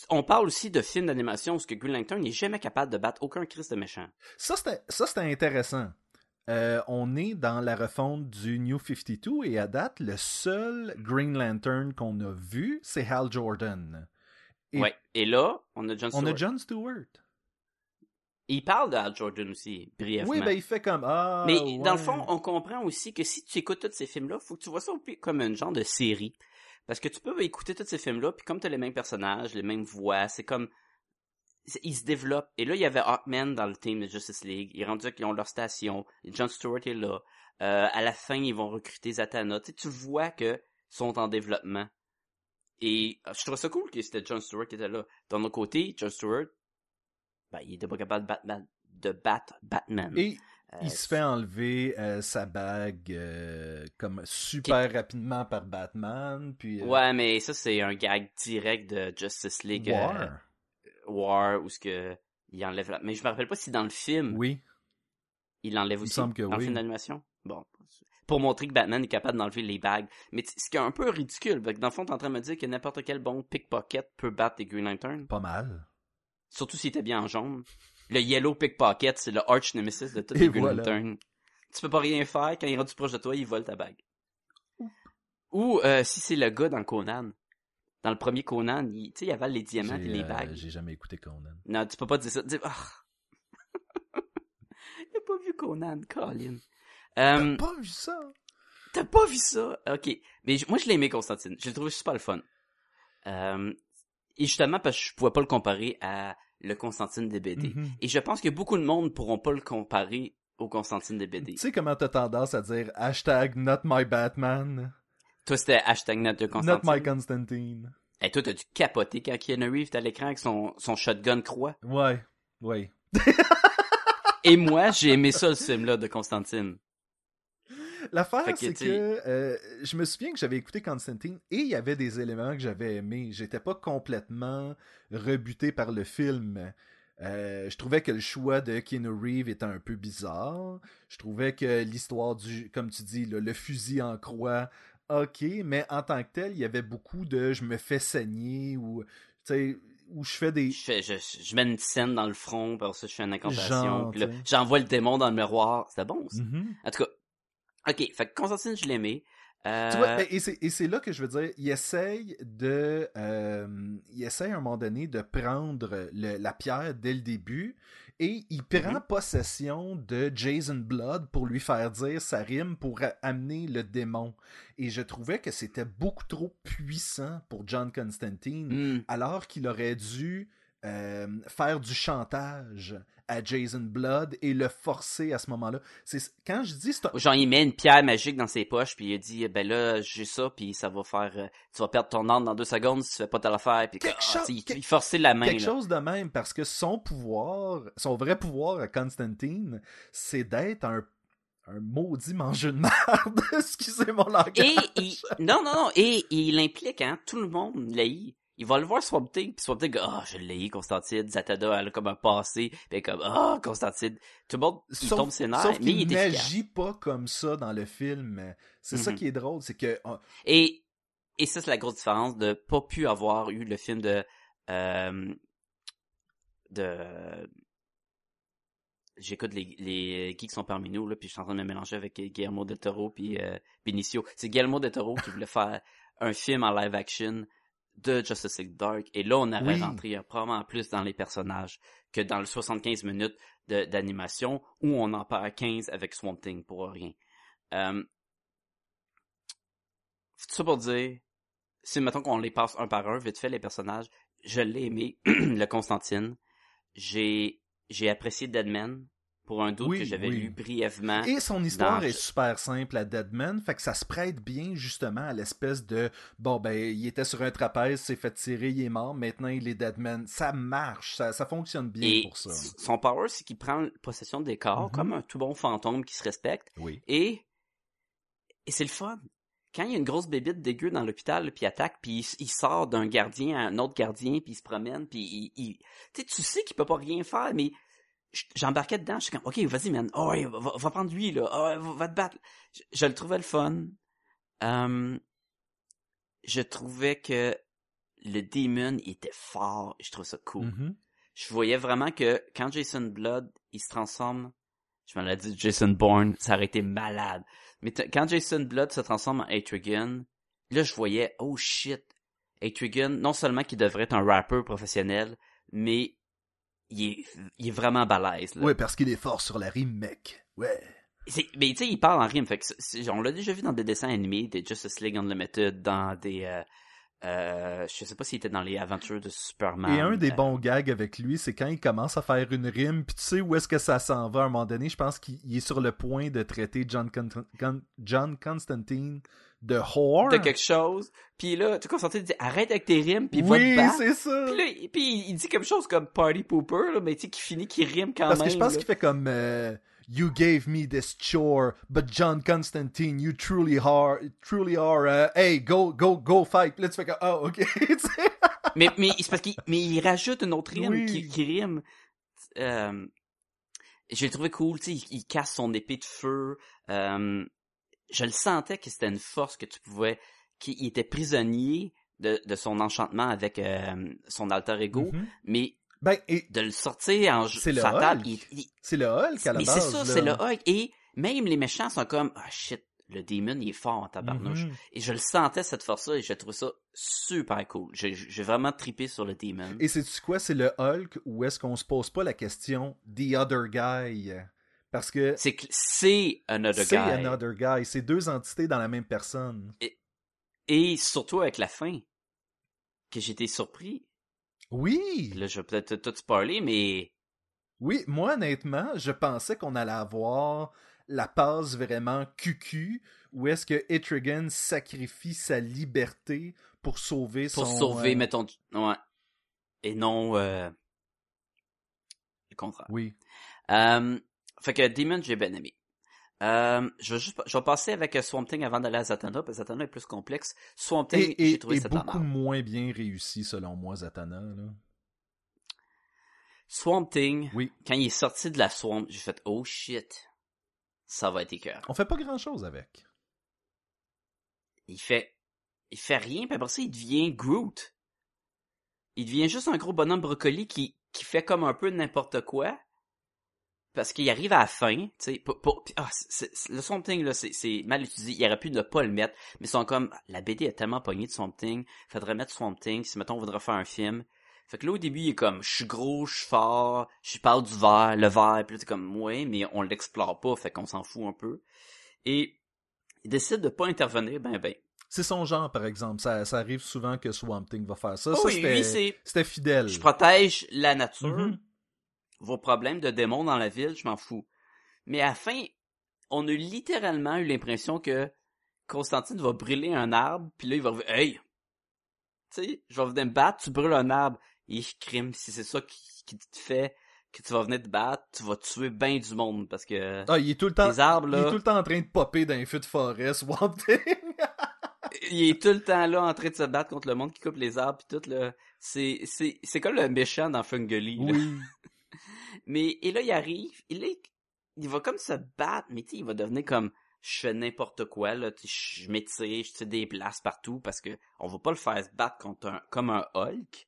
on parle aussi de films d'animation où ce que Green Lantern n'est jamais capable de battre aucun Christ de méchant. Ça, c'était intéressant. Euh, on est dans la refonte du New 52 et à date, le seul Green Lantern qu'on a vu, c'est Hal Jordan. Et Ouais. Et là, on a John on Stewart. a John Stewart. Il parle de Hal Jordan aussi, brièvement. Oui, ben il fait comme Ah. Mais dans le fond, on comprend aussi que si tu écoutes tous ces films-là, faut que tu vois ça comme un genre de série. Parce que tu peux écouter tous ces films-là, puis comme tu as les mêmes personnages, les mêmes voix, c'est comme... Ils se développent. Et là, il y avait Hawkman dans le team de Justice League. Il est rendu qu'ils ont leur station. John Stewart est là. Euh, à la fin, ils vont recruter Zatanna. Tu, sais, tu vois que sont en développement. Et euh, je trouve ça cool que c'était John Stewart qui était là. D'un autre côté, John Stewart, ben, il était pas capable de battre, de battre Batman. Et Euh, Il se fait enlever euh, sa bague euh, comme super rapidement par Batman, puis... Ouais, mais ça, c'est un gag direct de Justice League. War. War, où ce que il enlève la... Mais je me rappelle pas si dans le film, Oui. il l'enlève me aussi. semble que dans le oui. film d'animation. Bon. Pour montrer que Batman est capable d'enlever les bagues. Mais ce qui est un peu ridicule, parce que dans le fond, t'es en train de me dire que n'importe quel bon pickpocket peut battre les Green Lantern. Pas mal. Surtout s'il était bien en jaune. Le yellow pickpocket, c'est le arch nemesis de tous les Green voilà. Lantern. Tu peux pas rien faire, quand il est rendu proche de toi, il vole ta bague. Ou euh, si c'est le gars dans Conan. Dans le premier Conan, il, tu sais, il avale les diamants et les euh, bagues. J'ai jamais écouté Conan. Non, tu peux pas dire ça. Dis, ah. [laughs] J'ai pas vu Conan, Colin. Euh, T'as pas vu ça? T'as pas vu ça? Ok. Mais moi, je l'ai aimé, Constantine. Je l'ai trouvé super le fun. Euh, et justement, parce que je pouvais pas le comparer à le Constantine des BD. Mhm. Et je pense que beaucoup de monde pourront pas le comparer au Constantine des BD. Tu sais comment t'as tendance à dire hashtag not my Batman, Toi, c'était hashtag not de not Constantine. my Constantine. Et toi, t'as dû capoter quand Keanu Reeves à l'écran avec son, son shotgun croix? Ouais, ouais. Et moi, j'ai aimé ça, ce film-là de Constantine. L'affaire, c'est que euh, je me souviens que j'avais écouté Constantine et il y avait des éléments que j'avais aimés. J'étais pas complètement rebuté par le film. Euh, je trouvais que le choix de Keanu Reeves était un peu bizarre. Je trouvais que l'histoire du, comme tu dis, le, le fusil en croix, ok, mais en tant que tel, il y avait beaucoup de je me fais saigner ou, où je fais des, Je, fais, je, je mets une scène dans le front, par ça, je fais une incantation, puis là, j'envoie le démon dans le miroir. C'était bon, ça. Mhm. En tout cas, ok, fait que Constantine, je l'aimais. Euh, Tu vois, ben, et c'est là que je veux dire, il essaye de, euh, il essaye à un moment donné de prendre le- la pierre dès le début et il prend Mhm. possession de Jason Blood pour lui faire dire sa rime pour amener le démon. Et je trouvais que c'était beaucoup trop puissant pour John Constantine, hmm, alors qu'il aurait dû euh, faire du chantage à Jason Blood et le forcer à ce moment-là. C'est quand je dis Genre, il met une pierre magique dans ses poches, puis il dit, ben là, j'ai ça, puis ça va faire... euh, tu vas perdre ton âme dans deux secondes si tu fais pas telle affaire, puis Quelque ah, chose- il, quelque- il forçait la main, quelque là. chose de même parce que son pouvoir, son vrai pouvoir à Constantine, c'est d'être un, un maudit mangeux de merde. [laughs] Excusez mon langage. Et il... Non, non, non, et, et il implique, hein, tout le monde l'haït. Il va le voir Swamp Thing, puis Swamp Thing, ah, je l'ai, Constantine, Zatada, elle a comme un passé, puis comme, ah, Constantine. Tout le monde, il tombe ses nerfs, mais il efficace. n'agit pas comme ça dans le film. C'est ça Mhm. qui est drôle, c'est que oh, Et, et ça, c'est la grosse différence de pas pu avoir eu le film de, euh, de, j'écoute les, les geeks sont parmi nous, là, puis je suis en train de me mélanger avec Guillermo del Toro puis euh, Benicio. C'est Guillermo del Toro qui voulait faire un film en live action de Justice League Dark. Et là, on aurait Oui. rentré probablement plus dans les personnages que dans le 75 minutes d'animation où on en perd 15 avec Swamp Thing pour rien. Euh, tout ça pour dire, si mettons qu'on les passe un par un, vite fait les personnages, je l'ai aimé, [clears throat] le Constantine. J'ai j'ai apprécié Deadman pour un doute Oui, que j'avais oui. lu brièvement. Et son histoire dans- est super simple à Deadman, fait que ça se prête bien justement à l'espèce de bon ben il était sur un trapèze, s'est fait tirer, il est mort, maintenant il est Deadman. Ça marche, ça, ça fonctionne bien Et pour ça. son power, c'est qu'il prend possession des corps Mhm. comme un tout bon fantôme qui se respecte. Oui. Et, et c'est le fun. Quand il y a une grosse bébite dégueu dans l'hôpital, puis il attaque, puis il, sort d'un gardien à un autre gardien, puis il se promène, puis il... il- Tu sais, qu'il peut pas rien faire, mais j'embarquais dedans, je suis comme, OK, vas-y, man, oh, ouais, va, va prendre lui, là, oh, ouais, va, te battre. Je, je le trouvais le fun. Euh, je trouvais que le Demon il était fort, je trouve ça cool Mhm. je voyais vraiment que quand Jason Blood, il se transforme, je me l'ai dit Jason Bourne, ça aurait été malade. Mais quand Jason Blood se transforme en Etrigan, là je voyais, oh shit, Etrigan, non seulement qu'il devrait être un rappeur professionnel, mais il est, il est vraiment balèze. Là. Ouais, parce qu'il est fort sur la rime, mec. Ouais. Mais tu sais, il parle en rime, fait que on l'a déjà vu dans des dessins animés, des Justice League Unlimited, dans des... Euh, euh, je sais pas s'il était dans les aventures de Superman. Et un des euh, bons gags avec lui, c'est quand il commence à faire une rime, puis tu sais où est-ce que ça s'en va à un moment donné. Je pense qu'il il est sur le point de traiter John, Con- Con- John Constantine de whore. de quelque chose. Puis là, tu Constantine dit arrête avec tes rimes, puis va oui, te battre. c'est ça. Puis là, il- puis il dit quelque chose comme party pooper, là, mais tu sais, qui finit, qui rime quand Parce même. que je pense là. qu'il fait comme euh, You gave me this chore, but John Constantine, you truly are, truly are. uh, hey, go, go, go fight. Let's fait que, oh, ok. [laughs] tu mais mais c'est parce qu'il mais il rajoute une autre rime Oui. qui, qui rime. Euh, j'ai trouvé cool, tu sais, il, il casse son épée de feu. Euh, je le sentais que c'était une force que tu pouvais, qu'il était prisonnier de, de son enchantement avec euh, son alter ego, Mhm. mais Ben, et de le sortir en jeu C'est fatal, c'est le Hulk à la mais base. c'est ça, c'est le Hulk. Et même les méchants sont comme, ah shit, le démon il est fort en tabarnouche. Mhm. Et je le sentais cette force-là et j'ai trouvé ça super cool. J'ai vraiment trippé sur le démon. Et c'est-tu quoi? C'est le Hulk ou est-ce qu'on se pose pas la question The Other Guy? Parce que C'est c'est Another c'est Guy. Another Guy. C'est deux entités dans la même personne. Et surtout avec la fin, que j'étais surpris. Oui! Là, je vais peut-être tout spoiler, mais Oui, moi, honnêtement, je pensais qu'on allait avoir la passe vraiment cucu où est-ce que Etrigan sacrifie sa liberté pour sauver pour son... sauver, euh, mettons, ouais. Et non, euh, le contraire. Oui. Euh, fait que Demon, j'ai bien aimé. Euh, je vais juste, je vais passer avec Swamp Thing avant d'aller à Zatanna, parce que Zatanna est plus complexe. Swamp Thing, j'ai trouvé et la beaucoup moins bien réussi, selon moi, Zatanna. Là. Swamp Thing, Oui. quand il est sorti de la swamp, j'ai fait, oh shit, ça va être écœur. On fait pas grand-chose avec. Il fait, il fait rien, puis après ça, il devient Groot. Il devient juste un gros bonhomme brocoli qui, qui fait comme un peu n'importe quoi. Parce qu'il arrive à la fin, tu sais, pour- pour- ah, le Swamp Thing, là, c'est, mal utilisé. Il aurait pu ne pas le mettre, mais ils sont comme, la BD est tellement pognée de Swamp Thing, faudrait mettre Swamp Thing, si mettons on voudrait faire un film. Fait que là, au début, il est comme, je suis gros, je suis fort, je parle du verre, le verre, puis là, t'es comme, ouais, mais on l'explore pas, fait qu'on s'en fout un peu. Et, il décide de pas intervenir, ben, ben. C'est son genre, par exemple. Ça, ça arrive souvent que Swamp Thing va faire ça. Oh ça, oui, c'était- lui, c'est, c'était fidèle. je protège la nature, Mhm. Vos problèmes de démons dans la ville, je m'en fous. Mais à la fin, on a littéralement eu l'impression que Constantine va brûler un arbre, puis là, il va revenir, hey! Tu sais, je vais venir me battre, tu brûles un arbre. Et crime, si c'est ça qui, qui te fait que tu vas venir te battre, tu vas tuer bien du monde, parce que Ah, il est tout le temps... les arbres, Il est là, tout le temps en train de popper dans les feux de forêt, Swamp [laughs] Thing. il est tout le temps là en train de se battre contre le monde qui coupe les arbres, puis tout, là. C'est, c'est, c'est comme le méchant dans Fungoli, là. oui. Mais et là il arrive, il est, il va comme se battre, mais tu sais, il va devenir comme je fais n'importe quoi là, je m'étire, je tire des places partout parce que on va pas le faire se battre contre un comme un Hulk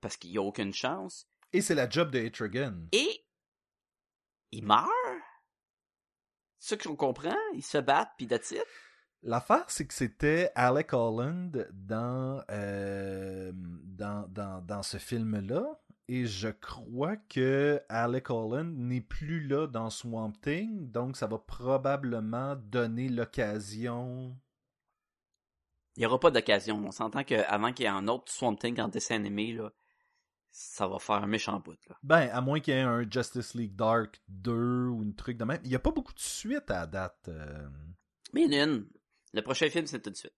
parce qu'il y a aucune chance Et c'est la job de Etrigan. et il meurt? Ça qu'on comprend, il se bat puis that's it? L'affaire, c'est que c'était Alec Holland dans, euh, dans, dans, dans ce film-là. Et je crois que Alec Holland n'est plus là dans Swamp Thing. Donc, ça va probablement donner l'occasion. Il y aura pas d'occasion. On s'entend qu'avant qu'il y ait un autre Swamp Thing en dessin animé là, ça va faire un méchant bout là. Ben, à moins qu'il y ait un Justice League Dark 2 ou une truc de même. Il n'y a pas beaucoup de suite à la date. euh. Mais il y en a une. Le prochain film c'est tout de suite.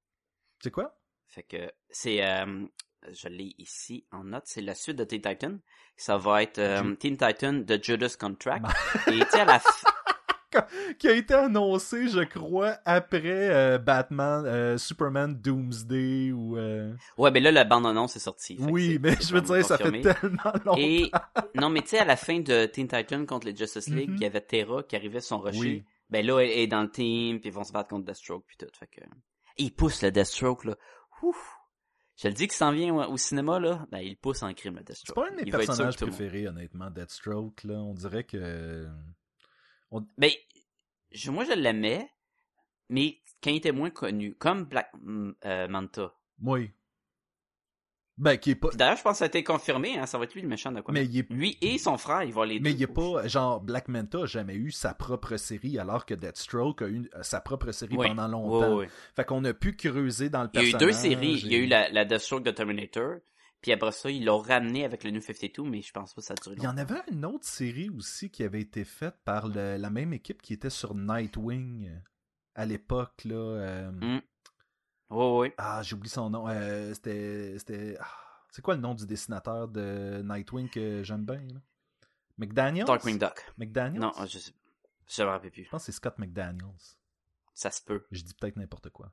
C'est quoi? Fait que c'est euh, je l'ai ici en note, c'est la suite de Teen Titan. Ça va être euh, Ju- Teen Titan de Judas Contract. Et tu sais à la [laughs] f- Qui a été annoncé, je crois, après euh, Batman, euh, Superman Doomsday ou. euh, Ouais, ben là la bande annonce est sortie. Oui, mais je veux dire, ça fait tellement longtemps. Et non, mais tu sais à la fin de Teen Titan contre les Justice League, Mhm. il y avait Terra qui arrivait sur son rocher. Oui. Ben là elle est dans le team, puis ils vont se battre contre Deathstroke puis tout. Fait que il pousse le Deathstroke là. Ouf. Je le dis qu'il s'en vient au cinéma là, ben il pousse en crime le C'est Deathstroke. pas un de mes personnages préférés, honnêtement, Deathstroke. Là. On dirait que. Ben, je, moi je l'aimais, mais quand il était moins connu, comme Black mm, euh, Manta. Oui. Ben, qui est pas. D'ailleurs, je pense que ça a été confirmé, hein, ça va être lui le méchant de quoi? Mais il est. Lui et son frère, ils vont les Mais deux. il est pas. Genre, Black Manta a jamais eu sa propre série, alors que Deathstroke a eu euh, sa propre série Oui. pendant longtemps. Fait qu'on a pu creuser dans le Il y a eu personnage. deux séries. Il y a eu la, la Deathstroke de Terminator, puis après ça, ils l'ont ramené avec le New 52, mais je pense pas que ça a duré Il y en longtemps. avait une autre série aussi qui avait été faite par le- la même équipe qui était sur Nightwing euh, à l'époque. là. euh, Mm. Ouais, ouais. Ah, j'ai oublié son nom. Euh, c'était. c'était- ah, c'est quoi le nom du dessinateur de Nightwing que j'aime bien là? McDaniels? Darkwing Duck. McDaniels? Non, je sais. Je me rappelle plus. Je pense que c'est Scott McDaniels. Ça se peut. Je dis peut-être n'importe quoi.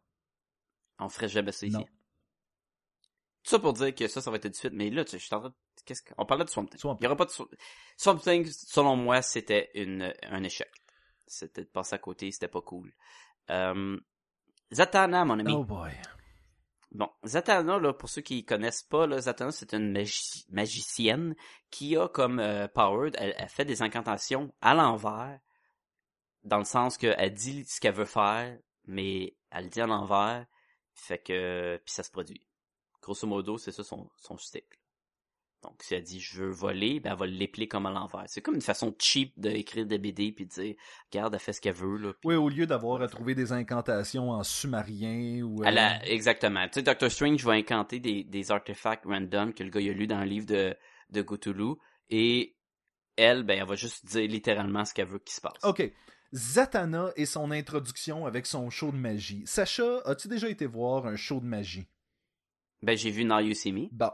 On ferait jamais ça ici. Non. Tout ça pour dire que ça, ça va être de suite, mais là, tu sais, je suis en train de... Qu'est-ce parlait de Swamp Thing. Swamp Il y aura pas de... Swamp- Swamp Thing, selon moi, c'était une... un échec. C'était de passer à côté, c'était pas cool. Euh... Zatanna, mon ami. Oh boy. Bon, Zatanna, là, pour ceux qui connaissent pas, là, Zatanna, c'est une magi- magicienne qui a comme euh, power, elle, elle fait des incantations à l'envers, dans le sens qu'elle dit ce qu'elle veut faire, mais elle le dit à l'envers, fait que, puis ça se produit. Grosso modo, c'est ça son, son stick. Donc, si elle dit je veux voler, ben elle va l'épeler comme à l'envers. C'est comme une façon cheap d'écrire des BD puis de dire, regarde, elle fait ce qu'elle veut, là. Oui, au lieu d'avoir à trouver des incantations en sumarien ou. euh, exactement. Tu sais, Doctor Strange va incanter des, des artefacts random que le gars il a lu dans le livre de, de Cthulhu. Et elle, ben, elle va juste dire littéralement ce qu'elle veut qu'il se passe. Ok. Zatanna et son introduction avec son show de magie. Sacha, as-tu déjà été voir un show de magie? Ben, j'ai vu Now You See Me. Bon.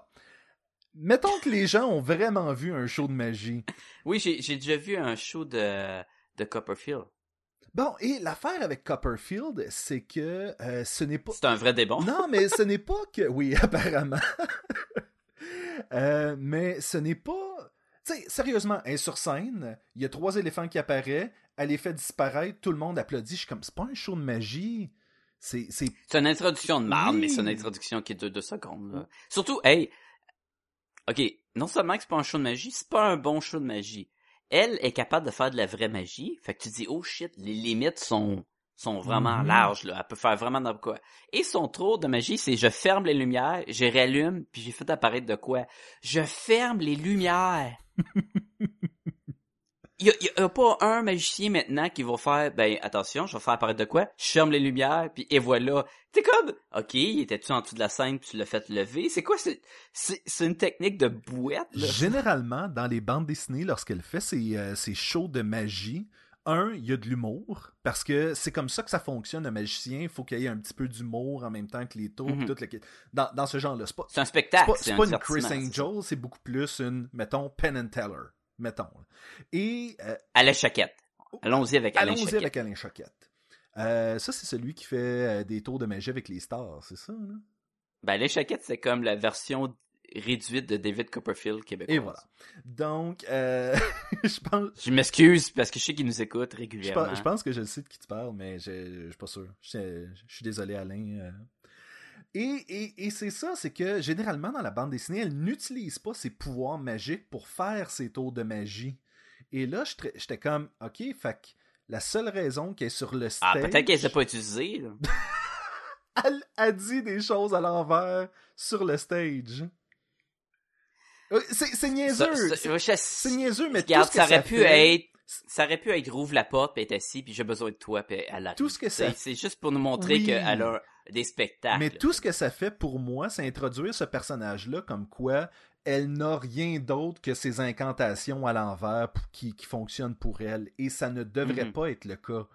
Mettons que les gens ont vraiment vu un show de magie. Oui, j'ai déjà vu un show de, de Copperfield. Bon, et l'affaire avec Copperfield, c'est que euh, ce n'est pas. C'est un vrai débat. Non, mais ce n'est pas que. Oui, [laughs] apparemment. Euh, mais ce n'est pas. Tu sais, sérieusement, elle est sur scène, il y a trois éléphants qui apparaissent, elle les fait disparaître, tout le monde applaudit. Je suis comme, c'est pas un show de magie. C'est. c'est... C'est une introduction de marde, Oui. mais c'est une introduction qui est de deux secondes. là. Surtout, hey, ok, non seulement que c'est pas un show de magie, c'est pas un bon show de magie. Elle est capable de faire de la vraie magie, fait que tu dis, oh shit, les limites sont sont vraiment Mhm. larges, là. Elle peut faire vraiment n'importe quoi. Et son tour de magie, c'est je ferme les lumières, je rallume, puis j'ai fait apparaître de quoi? Je ferme les lumières! [laughs] Il y a, y a pas un magicien maintenant qui va faire, ben, attention, je vais faire apparaître de quoi? Je ferme les lumières, puis et voilà. T'es comme, ok, était-tu en dessous de la scène, puis tu l'as fait lever? C'est quoi? C'est, c'est, une technique de bouette, là? Généralement, dans les bandes dessinées, lorsqu'elle fait ses, euh, ses shows de magie, un, il y a de l'humour, parce que c'est comme ça que ça fonctionne, un magicien. Il faut qu'il y ait un petit peu d'humour en même temps que les tours, Mhm. puis tout le... dans, dans ce genre-là. C'est pas, C'est un spectacle. pas, c'est un pas une Chris. Angel, c'est beaucoup plus une, mettons, Penn and Teller, mettons. Et euh, Alain Choquette. Allons-y avec Alain allons-y avec Alain Choquette. Euh, ça, c'est celui qui fait euh, des tours de magie avec les stars, c'est ça? Là? Ben, Alain Choquette, c'est comme la version réduite de David Copperfield québécois. Et voilà. Donc, euh, [laughs] je pense... Je m'excuse parce que je sais qu'il nous écoute Je régulièrement. pense, je pense que je sais de qui tu parles, mais je, je suis pas sûr. Je, je suis désolé, Alain. Et, et, et c'est ça, c'est que généralement dans la bande dessinée, elle n'utilise pas ses pouvoirs magiques pour faire ses tours de magie. Et là, j'étais comme, ok, que la seule raison qu'elle est sur le Ah, stage, peut-être qu'elle s'est pas utilisée, [laughs] elle a dit des choses à l'envers sur le stage. Euh, C'est niaiseux. C'est- niaiseux, mais Regarde, tout ce que ça aurait ça pu fait- être, ça aurait pu être rouvre la porte, puis être assis, puis j'ai besoin de toi, puis elle arrive. Tout ce que ça- C'est c'est juste pour nous montrer Oui. qu'elle a des spectacles. Mais tout ce que ça fait pour moi, c'est introduire ce personnage-là comme quoi elle n'a rien d'autre que ses incantations à l'envers qui, qui fonctionnent pour elle. Et ça ne devrait Mhm. pas être le cas.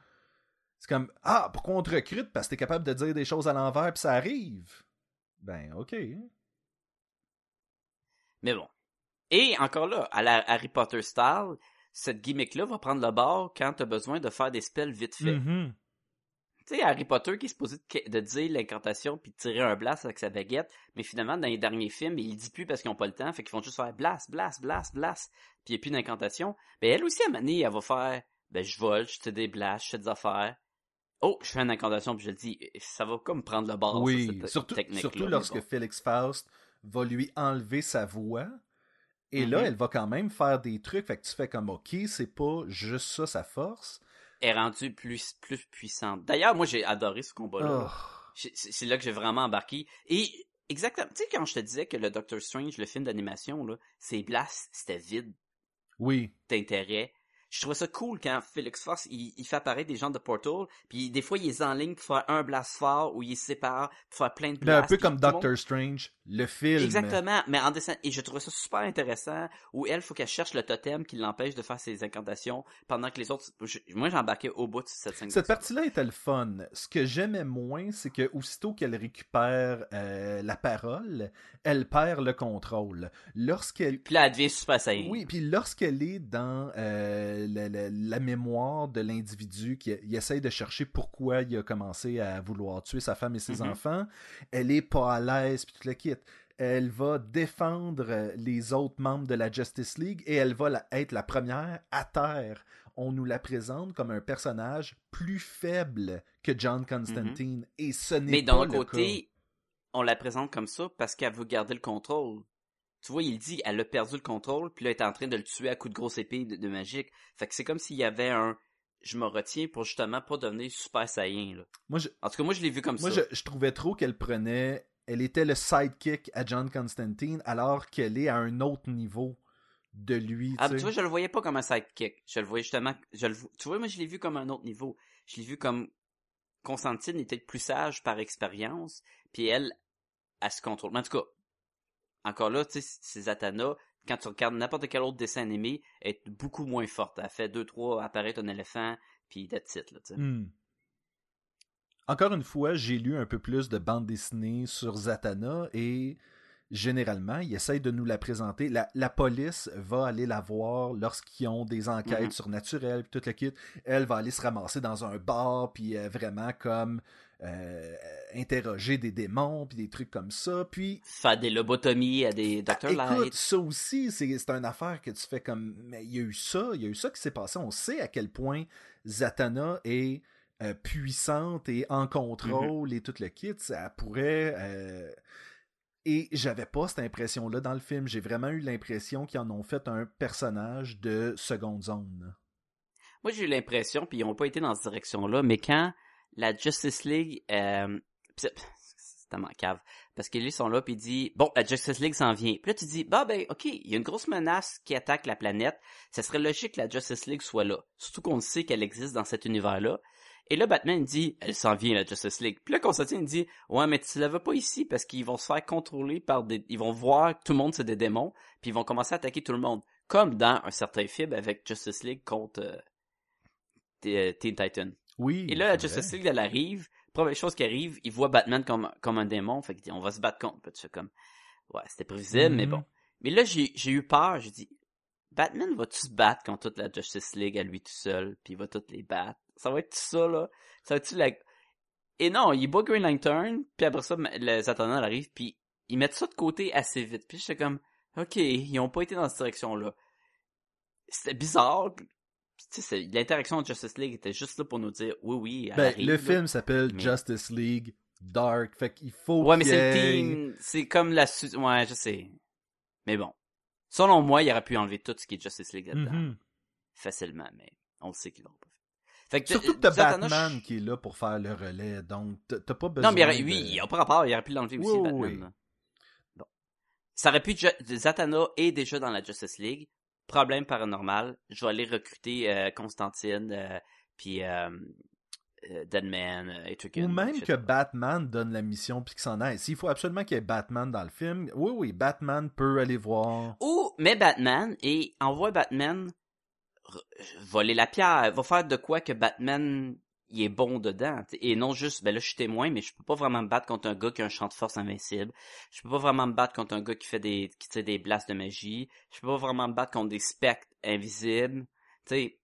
C'est comme Ah, pourquoi on te recrute? Parce que t'es capable de dire des choses à l'envers puis ça arrive. Ben, ok. Mais bon. Et encore là, à la Harry Potter style, cette gimmick-là va prendre le bord quand t'as besoin de faire des spells vite fait. Mhm. Tu sais, Harry Potter qui est supposé de, de dire l'incantation puis de tirer un blast avec sa baguette, mais finalement, dans les derniers films, il dit plus parce qu'ils ont pas le temps, fait qu'ils vont juste faire blast, blast, blast, blast, puis il n'y a plus d'incantation. Ben, elle aussi, à Mané, elle va faire, ben, je vole, je te des blasts, je fais des affaires. Oh, je fais une incantation puis je le dis, ça va comme prendre le bord, oui, cette surtout, technique-là, surtout lorsque bon. Félix Faust va lui enlever sa voix. Et là, elle va quand même faire des trucs. Fait que tu fais comme, ok, c'est pas juste ça sa force. Est rendue plus, plus puissante. D'ailleurs, moi, j'ai adoré ce combat-là. Oh. C'est là que j'ai vraiment embarqué. Et exactement, tu sais, quand je te disais que le Doctor Strange, le film d'animation, là, c'est blast, c'était vide Oui. d'intérêt. Je trouvais ça cool quand Felix Fox, il, il fait apparaître des gens de Portal, puis des fois, il les enligne pour faire un blast fort, ou il les sépare pour faire plein de Ben, blasts. un peu comme monde- Doctor Strange, le film. Exactement, mais en dessin. Et je trouvais ça super intéressant, où elle, faut qu'elle cherche le totem qui l'empêche de faire ses incantations, pendant que les autres... je- moi, j'embarquais au bout de cette scène. Cette partie-là était le fun. Ce que j'aimais moins, c'est que aussitôt qu'elle récupère euh, la parole, elle perd le contrôle. Lorsqu'elle Puis là, elle devient super saiyan. oui, puis lorsqu'elle est dans euh, la, la- la mémoire de l'individu qui il essaye de chercher pourquoi il a commencé à vouloir tuer sa femme et ses Mhm. enfants. Elle est pas à l'aise, puis tout le kit. Elle va défendre euh, les autres membres de la Justice League et elle va être la première à terre. On nous la présente comme un personnage plus faible que John Constantine. Et ce n'est Mhm. Mais pas d'un le côté, on la présente comme ça parce qu'elle veut garder le contrôle. Tu vois, il dit elle a perdu le contrôle, puis là, elle est en train de le tuer à coups de grosse épée de, de magique. Fait que c'est comme s'il y avait un je me retiens pour justement pas devenir super. Là. Moi, je, En tout cas, moi, je l'ai vu comme Moi, ça. je, je trouvais trop qu'elle prenait. Elle était le sidekick à John Constantine, alors qu'elle est à un autre niveau de lui. Ah, tu vois, je le voyais pas comme un sidekick. Je le voyais justement. Je le, vo- tu vois, moi, je l'ai vu comme un autre niveau. Je l'ai vu comme Constantine était plus sage par expérience, puis elle, elle se contrôle. Mais en tout cas, encore là, tu sais, c'est Zatanna. Quand tu regardes n'importe quel autre dessin animé, est beaucoup moins forte. Elle fait deux, trois apparaître un éléphant, puis that's it, là, tu sais. Hmm. Encore une fois, j'ai lu un peu plus de bandes dessinées sur Zatanna et généralement, ils essayent de nous la présenter. La, la police va aller la voir lorsqu'ils ont des enquêtes Mhm. surnaturelles, puis tout le kit. Elle va aller se ramasser dans un bar, puis euh, vraiment comme euh, interroger des démons, puis des trucs comme ça. Puis Faire des lobotomies à des Dr. Écoute, Light. ça aussi, c'est c'est une affaire que tu fais comme. Mais il y a eu ça, il y a eu ça qui s'est passé. On sait à quel point Zatanna est euh, puissante et en contrôle et tout le kit. Ça pourrait. euh, Et j'avais pas cette impression-là dans le film. J'ai vraiment eu l'impression qu'ils en ont fait un personnage de seconde zone. Moi, j'ai eu l'impression, puis ils ont pas été dans cette direction-là, mais quand la Justice League, euh, c'est tellement cave, parce qu'ils sont là, puis il dit, bon, la Justice League s'en vient. Puis là, tu dis, bah ben, ok, il y a une grosse menace qui attaque la planète, ça serait logique que la Justice League soit là, surtout qu'on sait qu'elle existe dans cet univers-là. Et là, Batman dit, elle s'en vient, la Justice League. Puis là, Constantine dit, ouais, mais tu la veux pas ici parce qu'ils vont se faire contrôler par des, ils vont voir que tout le monde c'est des démons, puis ils vont commencer à attaquer tout le monde. Comme dans un certain film avec Justice League contre euh, T- Teen Titan. Oui. Et là, la Justice. League, elle arrive. Première chose qui arrive, il voit Batman comme, comme un démon. Fait qu'il dit, on va se battre contre. Puis comme, ouais, c'était prévisible, mais Mhm. bon. Mais là, j'ai, j'ai eu peur. J'ai dit, Batman va-tu se battre contre toute la Justice League à lui tout seul? Puis il va toutes les battre? Ça va être ça, là? Ça va être la... Et non, il bat Green Lantern. Puis après ça, le Zatanna elle arrive. Puis ils mettent ça de côté assez vite. Puis j'étais comme, ok, ils ont pas été dans cette direction-là. C'était bizarre. L'interaction de Justice League était juste là pour nous dire, oui, oui, elle Ben, arrive, le là. film s'appelle mais- Justice League Dark. Fait qu'il faut. Ouais, mais c'est le team. C'est comme la su- Ouais, je sais. Mais bon. Selon moi, il aurait pu enlever tout ce qui est Justice League là-dedans. Mhm. Facilement, mais on le sait qu'ils l'ont pas fait. Fait que, Surtout que t'as Batman je- qui est là pour faire le relais, donc t'as pas besoin. Non, mais il aurait- de- oui, il a pas rapport, il aurait pu l'enlever aussi, Oui, Batman. oui. là. Bon. Ça aurait pu Zatanna est déjà dans la Justice League. Problème paranormal. Je vais aller recruter euh, Constantine, euh, puis euh, euh, Deadman, euh, Etrigan, Ou même que Batman donne la mission puis qu'il s'en aille. S'il faut absolument qu'il y ait Batman dans le film, oui, oui, Batman peut aller voir. Ou met Batman et envoie Batman voler la pierre, va faire de quoi que Batman il est bon dedans et non juste ben là je suis témoin mais je peux pas vraiment me battre contre un gars qui a un champ de force invincible. Je peux pas vraiment me battre contre un gars qui fait des qui tire des blasts de magie. Je peux pas vraiment me battre contre des spectres invisibles. Tu sais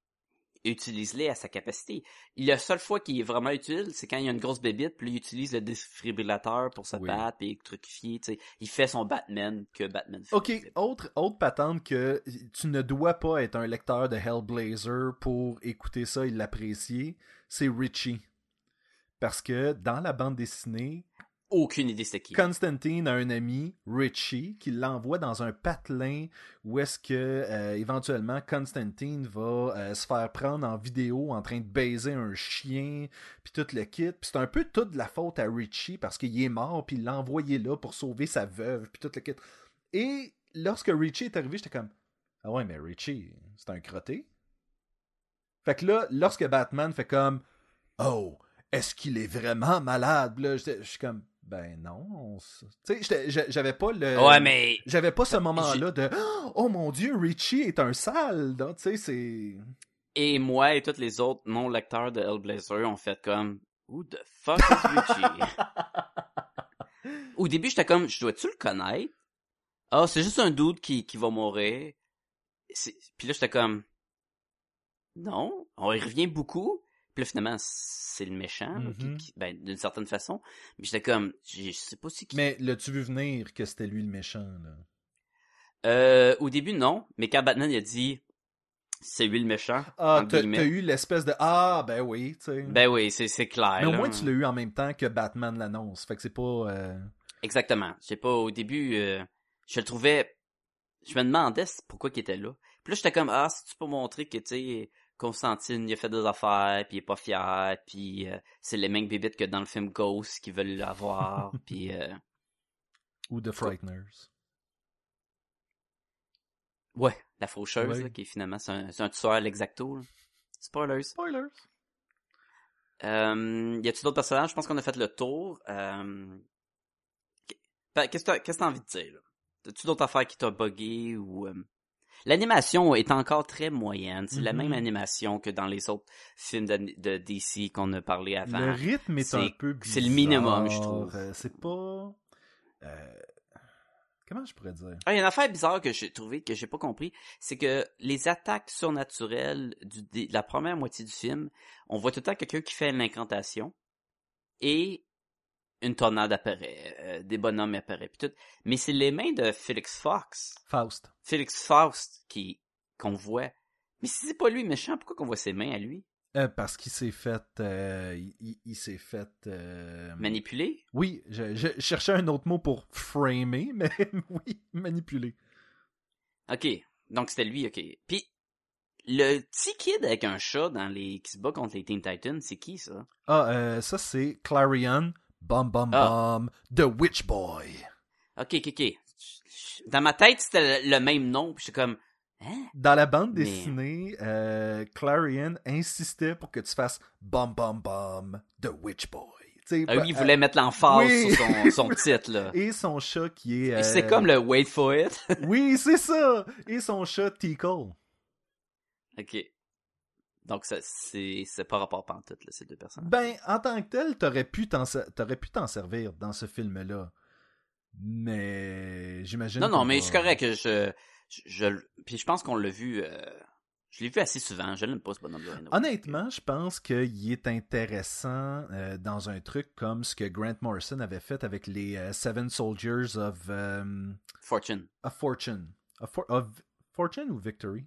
utilise-les à sa capacité. La seule fois qu'il est vraiment utile, c'est quand il y a une grosse bébite, puis il utilise le défibrillateur pour se Oui. battre, puis trucifier, tu sais. Il fait son Batman que Batman fait. Ok, autre, autre patente que tu ne dois pas être un lecteur de Hellblazer pour écouter ça et l'apprécier, c'est Richie. Parce que dans la bande dessinée, Aucune idée c'est qui. Constantine a un ami, Richie, qui l'envoie dans un patelin où est-ce que euh, éventuellement Constantine va euh, se faire prendre en vidéo en train de baiser un chien, puis tout le kit. Puis c'est un peu toute la faute à Richie parce qu'il est mort, puis il l'a envoyé là pour sauver sa veuve, puis tout le kit. Et lorsque Richie est arrivé, j'étais comme Ah ouais, mais Richie, c'est un crotté. Fait que là, lorsque Batman fait comme Oh, est-ce qu'il est vraiment malade? Là, je suis comme Ben non. Tu sais, j'avais pas le. Ouais, mais J'avais pas ce moment-là de [gasps] Oh mon dieu, Richie est un sale. Tu sais, c'est. et moi et tous les autres non lecteurs de Hellblazer ont fait comme Who the fuck is Richie? [laughs] Au début, j'étais comme je dois-tu le connaître? Ah, c'est juste un doute qui qui va mourir. Puis là, j'étais comme non, on y revient beaucoup. Puis là, finalement, c'est le méchant, là, qui- Mhm. qui- ben, d'une certaine façon. Mais j'étais comme, je sais pas si qui. Mais l'as-tu vu venir que c'était lui le méchant, là? Euh, au début, non. Mais quand Batman il a dit, c'est lui le méchant. Ah, t'as eu l'espèce de Ah, ben oui, tu sais. Ben oui, c'est clair. Mais au moins, tu l'as eu en même temps que Batman l'annonce. Fait que c'est pas. euh, Exactement. Je sais pas, au début, euh, je le trouvais... Je me demandais pourquoi il était là. Puis là, j'étais comme, ah, c'est-tu pour montrer que, tu sais, Constantine, il a fait des affaires, puis il est pas fier, puis euh, c'est les mêmes bébites que dans le film Ghost qui veulent l'avoir, [laughs] puis... euh, Ou The Frighteners. Ouais, la faucheuse, Ouais. là, qui est finalement, c'est un, un tueur à l'exacto. Spoilers. Spoilers. Euh, y a-tu d'autres personnages? Je pense qu'on a fait le tour. Euh... Qu'est-ce que t'as envie de dire, là? As-tu d'autres affaires qui t'ont buggé ou... euh, L'animation est encore très moyenne. C'est la Mhm. même animation que dans les autres films de, de DC qu'on a parlé avant. Le rythme est, un peu bizarre. c'est le minimum, je trouve. Euh, C'est pas. euh, Comment je pourrais dire? Ah, il y a une affaire bizarre que j'ai trouvé, que j'ai pas compris, c'est que les attaques surnaturelles du, de la première moitié du film, on voit tout le temps quelqu'un qui fait une incantation et une tornade apparaît, euh, des bonhommes apparaissent, puis tout. Mais c'est les mains de Felix Fox, Faust. Felix Faust, qui qu'on voit. Mais si c'est pas lui méchant, pourquoi qu'on voit ses mains à lui? Euh, parce qu'il s'est fait. euh, il s'est fait. Manipulé Oui, je, je cherchais un autre mot pour framer, mais [laughs] oui, manipuler. Ok, donc c'était lui, ok. Puis le petit kid avec un chat dans les qui se bat contre les Teen Titans, c'est qui ça? Ah, euh, ça c'est Clarion, Bum Bum Ah. Bum, The Witch Boy. Ok, ok, ok. Dans ma tête, c'était le même nom, puis j'étais comme, hein? Dans la bande Mais- dessinée, euh, Clarion insistait pour que tu fasses Bum Bum Bum, The Witch Boy. Ah bah, oui, il voulait mettre l'emphase oui. sur son, son [laughs] titre, là. Et son chat qui est. Et C'est euh, comme le Wait for it. Oui, c'est ça! [laughs] Et son chat Tickle. ok. Donc, ça, c'est, c'est pas rapport pantoute, là, ces deux personnes. Ben, en tant que tel, t'aurais pu t'en t'aurais pu t'en servir dans ce film-là. Mais j'imagine. Non, non, mais c'est correct que je, je, je- puis je pense qu'on l'a vu, euh, je l'ai vu assez souvent, je l'aime pas, ce bonhomme-là. Honnêtement, je pense qu'il est intéressant euh, dans un truc comme ce que Grant Morrison avait fait avec les euh, Seven Soldiers of, Fortune. of Fortune. Of, For- of Fortune ou Victory?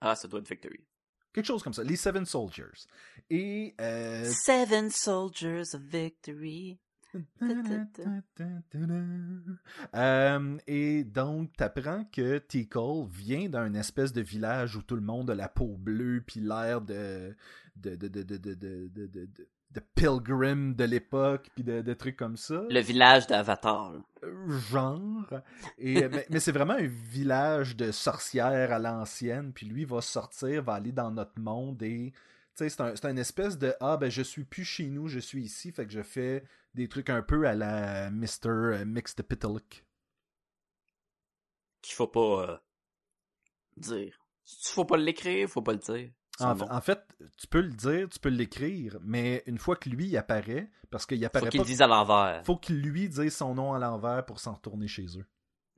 Ah, ça doit être Victory. Quelque chose comme ça. Les Seven Soldiers. Et... euh, Seven Soldiers of Victory. Euh, et donc, t'apprends que Tickle vient d'un espèce de village où tout le monde a la peau bleue puis l'air de de de de de de de pilgrim de l'époque puis de, de trucs comme ça. Le village d'Avatar. là. Genre. Et, euh, mais mais c'est vraiment un village de sorcières à l'ancienne. Puis lui va sortir, va aller dans notre monde et c'est un, c'est un espèce de ah ben je suis plus chez nous, je suis ici, fait que je fais des trucs un peu à la Mr. Mixed Pitalik. Qu'il faut pas, euh, dire. Faut pas l'écrire, faut pas le dire. En, fait, tu peux le dire, tu peux l'écrire, mais une fois que lui apparaît, parce qu'il Faut apparaît qu'il pas, le dise à l'envers. faut qu'il lui dise son nom à l'envers pour s'en retourner chez eux.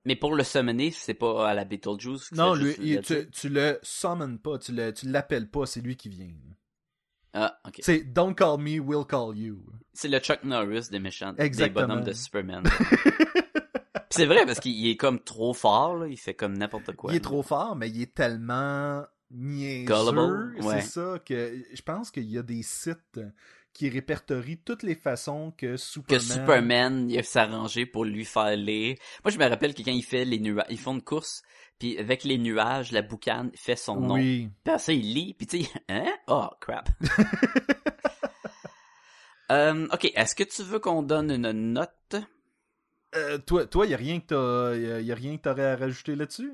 Mais pour le summoner, c'est pas à la Beetlejuice. qu'il Non, lui, il- tu, tu le summon pas, tu le, tu l'appelles pas, c'est lui qui vient. Ah, ok. C'est Don't call me, we'll call you. C'est le Chuck Norris des méchants, Exactement. des bonhommes de Superman. [laughs] C'est vrai parce qu'il est comme trop fort, là. Il fait comme n'importe quoi. il est là. trop fort, mais il est tellement niaiseux. Ouais. C'est ça que je pense qu'il y a des sites qui répertorient toutes les façons que que Superman. Superman il pour lui faire lire. Moi je me rappelle que quand il fait les nuages, ils font une course, puis avec les nuages, la boucane fait son nom. Oui. Puis après ça, il lit, puis tu sais, [laughs] hein? Oh, crap. [laughs] Euh, ok, est-ce que tu veux qu'on donne une note? Euh, toi, toi, y a rien que t'as, y a, y a rien que t'aurais à rajouter là-dessus.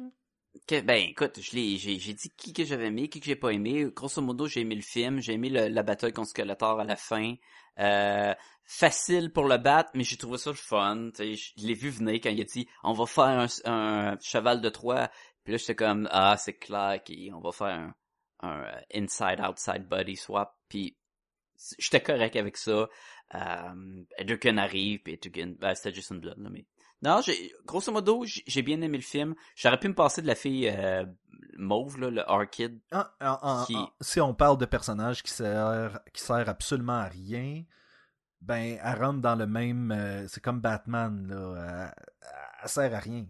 Ben, écoute, je l'ai, j'ai, j'ai dit qui que j'avais aimé, qui que j'ai pas aimé. Grosso modo, j'ai aimé le film, j'ai aimé le- la bataille contre Skeletor à la fin. Euh, facile pour le battre, mais j'ai trouvé ça le fun. Je l'ai vu venir quand il a dit on va faire un, un cheval de Troie. Puis là, j'étais comme ah, c'est clair qu'on va faire un, un euh, inside-outside body swap. Puis j'étais correct avec ça. Euh, Edgerton arrive, puis Edgerton, ben, c'était Jason Blood, là, mais non, j'ai, grosso modo, j'ai bien aimé le film. J'aurais pu me passer de la fille, euh, mauve, là, le Orchid. En- Qui- en- si on parle de personnage qui sert, qui sert absolument à rien, ben, elle rentre dans le même. euh, c'est comme Batman, là. Elle, elle sert à rien.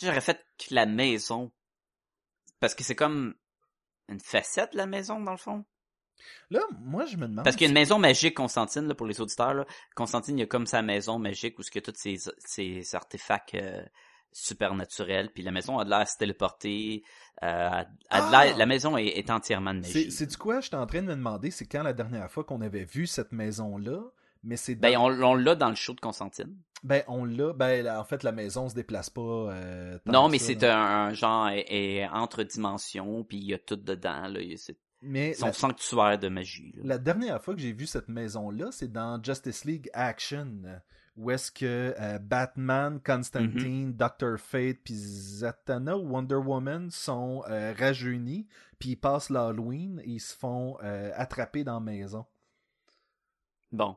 J'aurais fait que la maison. Parce que c'est comme une facette, la maison, dans le fond. Là, moi, je me demande. Parce qu'il y a une maison magique, Constantine, là, pour les auditeurs. Là. Constantine, il y a comme sa maison magique où il y a tous ces, ces artefacts euh, supernaturels. Puis la maison a de l'air à se téléporter. Euh, a, a de Ah! la maison est, est entièrement de C'est, magie. c'est du quoi? J'étais en train de me demander, c'est quand la dernière fois qu'on avait vu cette maison-là, mais c'est dans- Ben, on, on l'a dans le show de Constantine. Ben, on l'a. Ben, là, en fait, la maison se déplace pas. euh, Non, mais c'est un, un genre est, est entre dimensions, puis il y a tout dedans. Là. C'est Mais son la, sanctuaire de magie. là. la dernière fois que j'ai vu cette maison-là, c'est dans Justice League Action, où est-ce que euh, Batman, Constantine, Doctor Fate, puis Zatanna ou Wonder Woman sont euh, rajeunis, puis ils passent l'Halloween et ils se font euh, attraper dans la maison. Bon.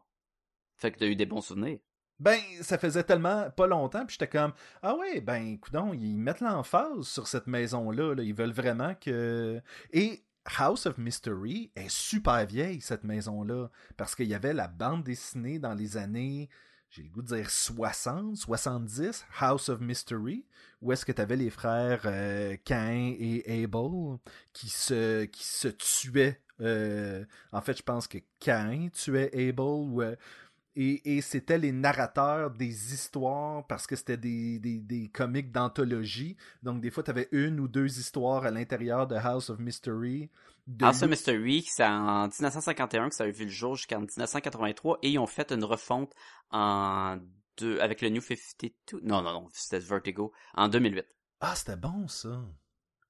Fait que t'as eu des bons souvenirs. Ben, ça faisait tellement pas longtemps, puis j'étais comme Ah ouais, ben coudon, ils mettent l'emphase sur cette maison-là. là. Ils veulent vraiment que. Et House of Mystery est super vieille, cette maison-là. Parce qu'il y avait la bande dessinée dans les années, j'ai le goût de dire 60, 70, House of Mystery, où est-ce que tu avais les frères euh, Cain et Abel qui se, qui se tuaient. euh, en fait, je pense que Cain tuait Abel ou. Et, et c'était les narrateurs des histoires parce que c'était des, des, des comics d'anthologie. Donc, des fois, tu avais une ou deux histoires à l'intérieur de House of Mystery. De House of Mystery, c'est en 1951 que ça a vu le jour jusqu'en 1983 et ils ont fait une refonte en deux, avec le New 52. Non, non, non, c'était Vertigo en 2008. Ah, c'était bon, ça.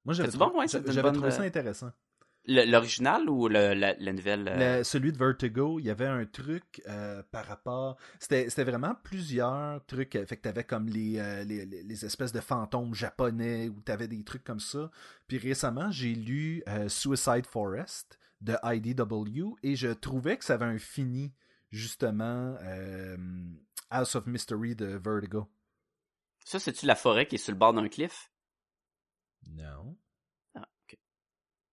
Moi, j'avais bon, ouais, j'avais bonne, trouvé ça euh, intéressant. L'original ou le, la, la nouvelle euh, Le- celui de Vertigo, il y avait un truc euh, par rapport. C'était vraiment plusieurs trucs. euh, Fait que t'avais comme les, euh, les, les- espèces de fantômes japonais ou t'avais des trucs comme ça. Puis récemment, j'ai lu Suicide Forest de IDW et je trouvais que ça avait un fini, justement, House of Mystery de Vertigo. Ça, c'est-tu la forêt qui est sur le bord d'un cliff? Non.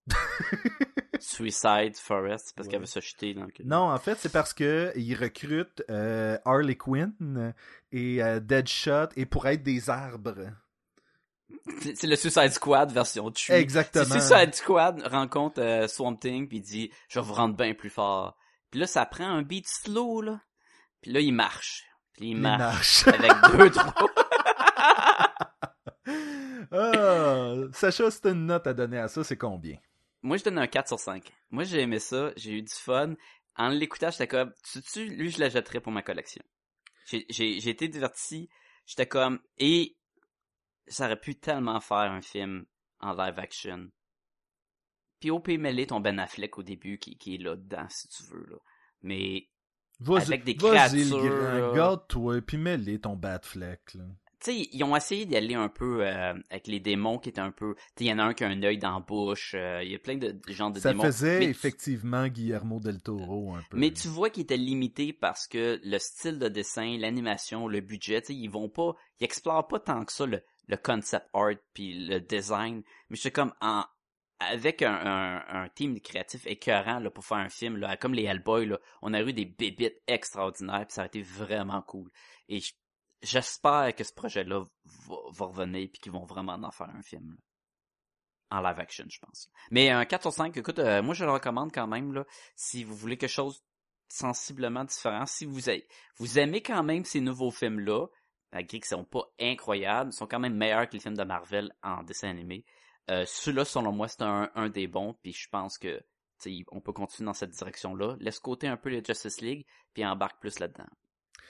[laughs] Suicide Forest, c'est parce Ouais. qu'elle veut se jeter. Non, en fait, c'est parce que ils recrutent euh, Harley Quinn et euh, Deadshot et pour être des arbres. C'est c'est le Suicide Squad version de Exactement. Suicide Squad rencontre euh, Swamp Thing puis dit je vais vous rendre bien plus fort. Puis là ça prend un beat slow là. Puis là il marche. Puis il Il marche marche. [laughs] avec deux trois. [laughs] Ah, Sacha, t'as une note à donner à ça, c'est combien? Moi je donne un 4 sur 5. Moi j'ai aimé ça, j'ai eu du fun. En l'écoutant, j'étais comme tu tu lui je la jetterais pour ma collection. J'ai été diverti, j'étais comme et ça aurait pu tellement faire un film en live action. Puis au mêlé ton Ben Affleck au début qui, qui est là dedans si tu veux là. Mais Vas-y, Avec des vas-y, créatures, le là. grand, garde-toi, puis mets-les ton Batfleck, là. Tu sais, ils ont essayé d'y aller un peu euh, avec les démons qui étaient un peu. Tu il y en a un qui a un œil dans la bouche. euh, Il y a plein de, de genres de Ça démons. faisait mais, tu- effectivement Guillermo del Toro un peu. mais tu vois qu'il était limité parce que le style de dessin, l'animation, le budget, tu sais, ils vont pas, ils explorent pas tant que ça le, le concept art puis le design. Mais je suis comme en avec un, un, un team créatif écœurant là, pour faire un film, là, comme les Hellboy, là, on a eu des bébites extraordinaires, puis ça a été vraiment cool. Et j- j'espère que ce projet-là va, revenir, puis qu'ils vont vraiment en faire un film. là. En live action, je pense. Mais un 4 sur 5, écoute, euh, moi je le recommande quand même, là, si vous voulez quelque chose sensiblement différent, si vous, aimez quand même ces nouveaux films-là, malgré qu'ils sont pas incroyables, ils sont quand même meilleurs que les films de Marvel en dessin animé. Euh, Celui-là, selon moi, c'est un, un des bons, puis je pense que on peut continuer dans cette direction-là. Laisse côté un peu les Justice League, puis embarque plus là-dedans.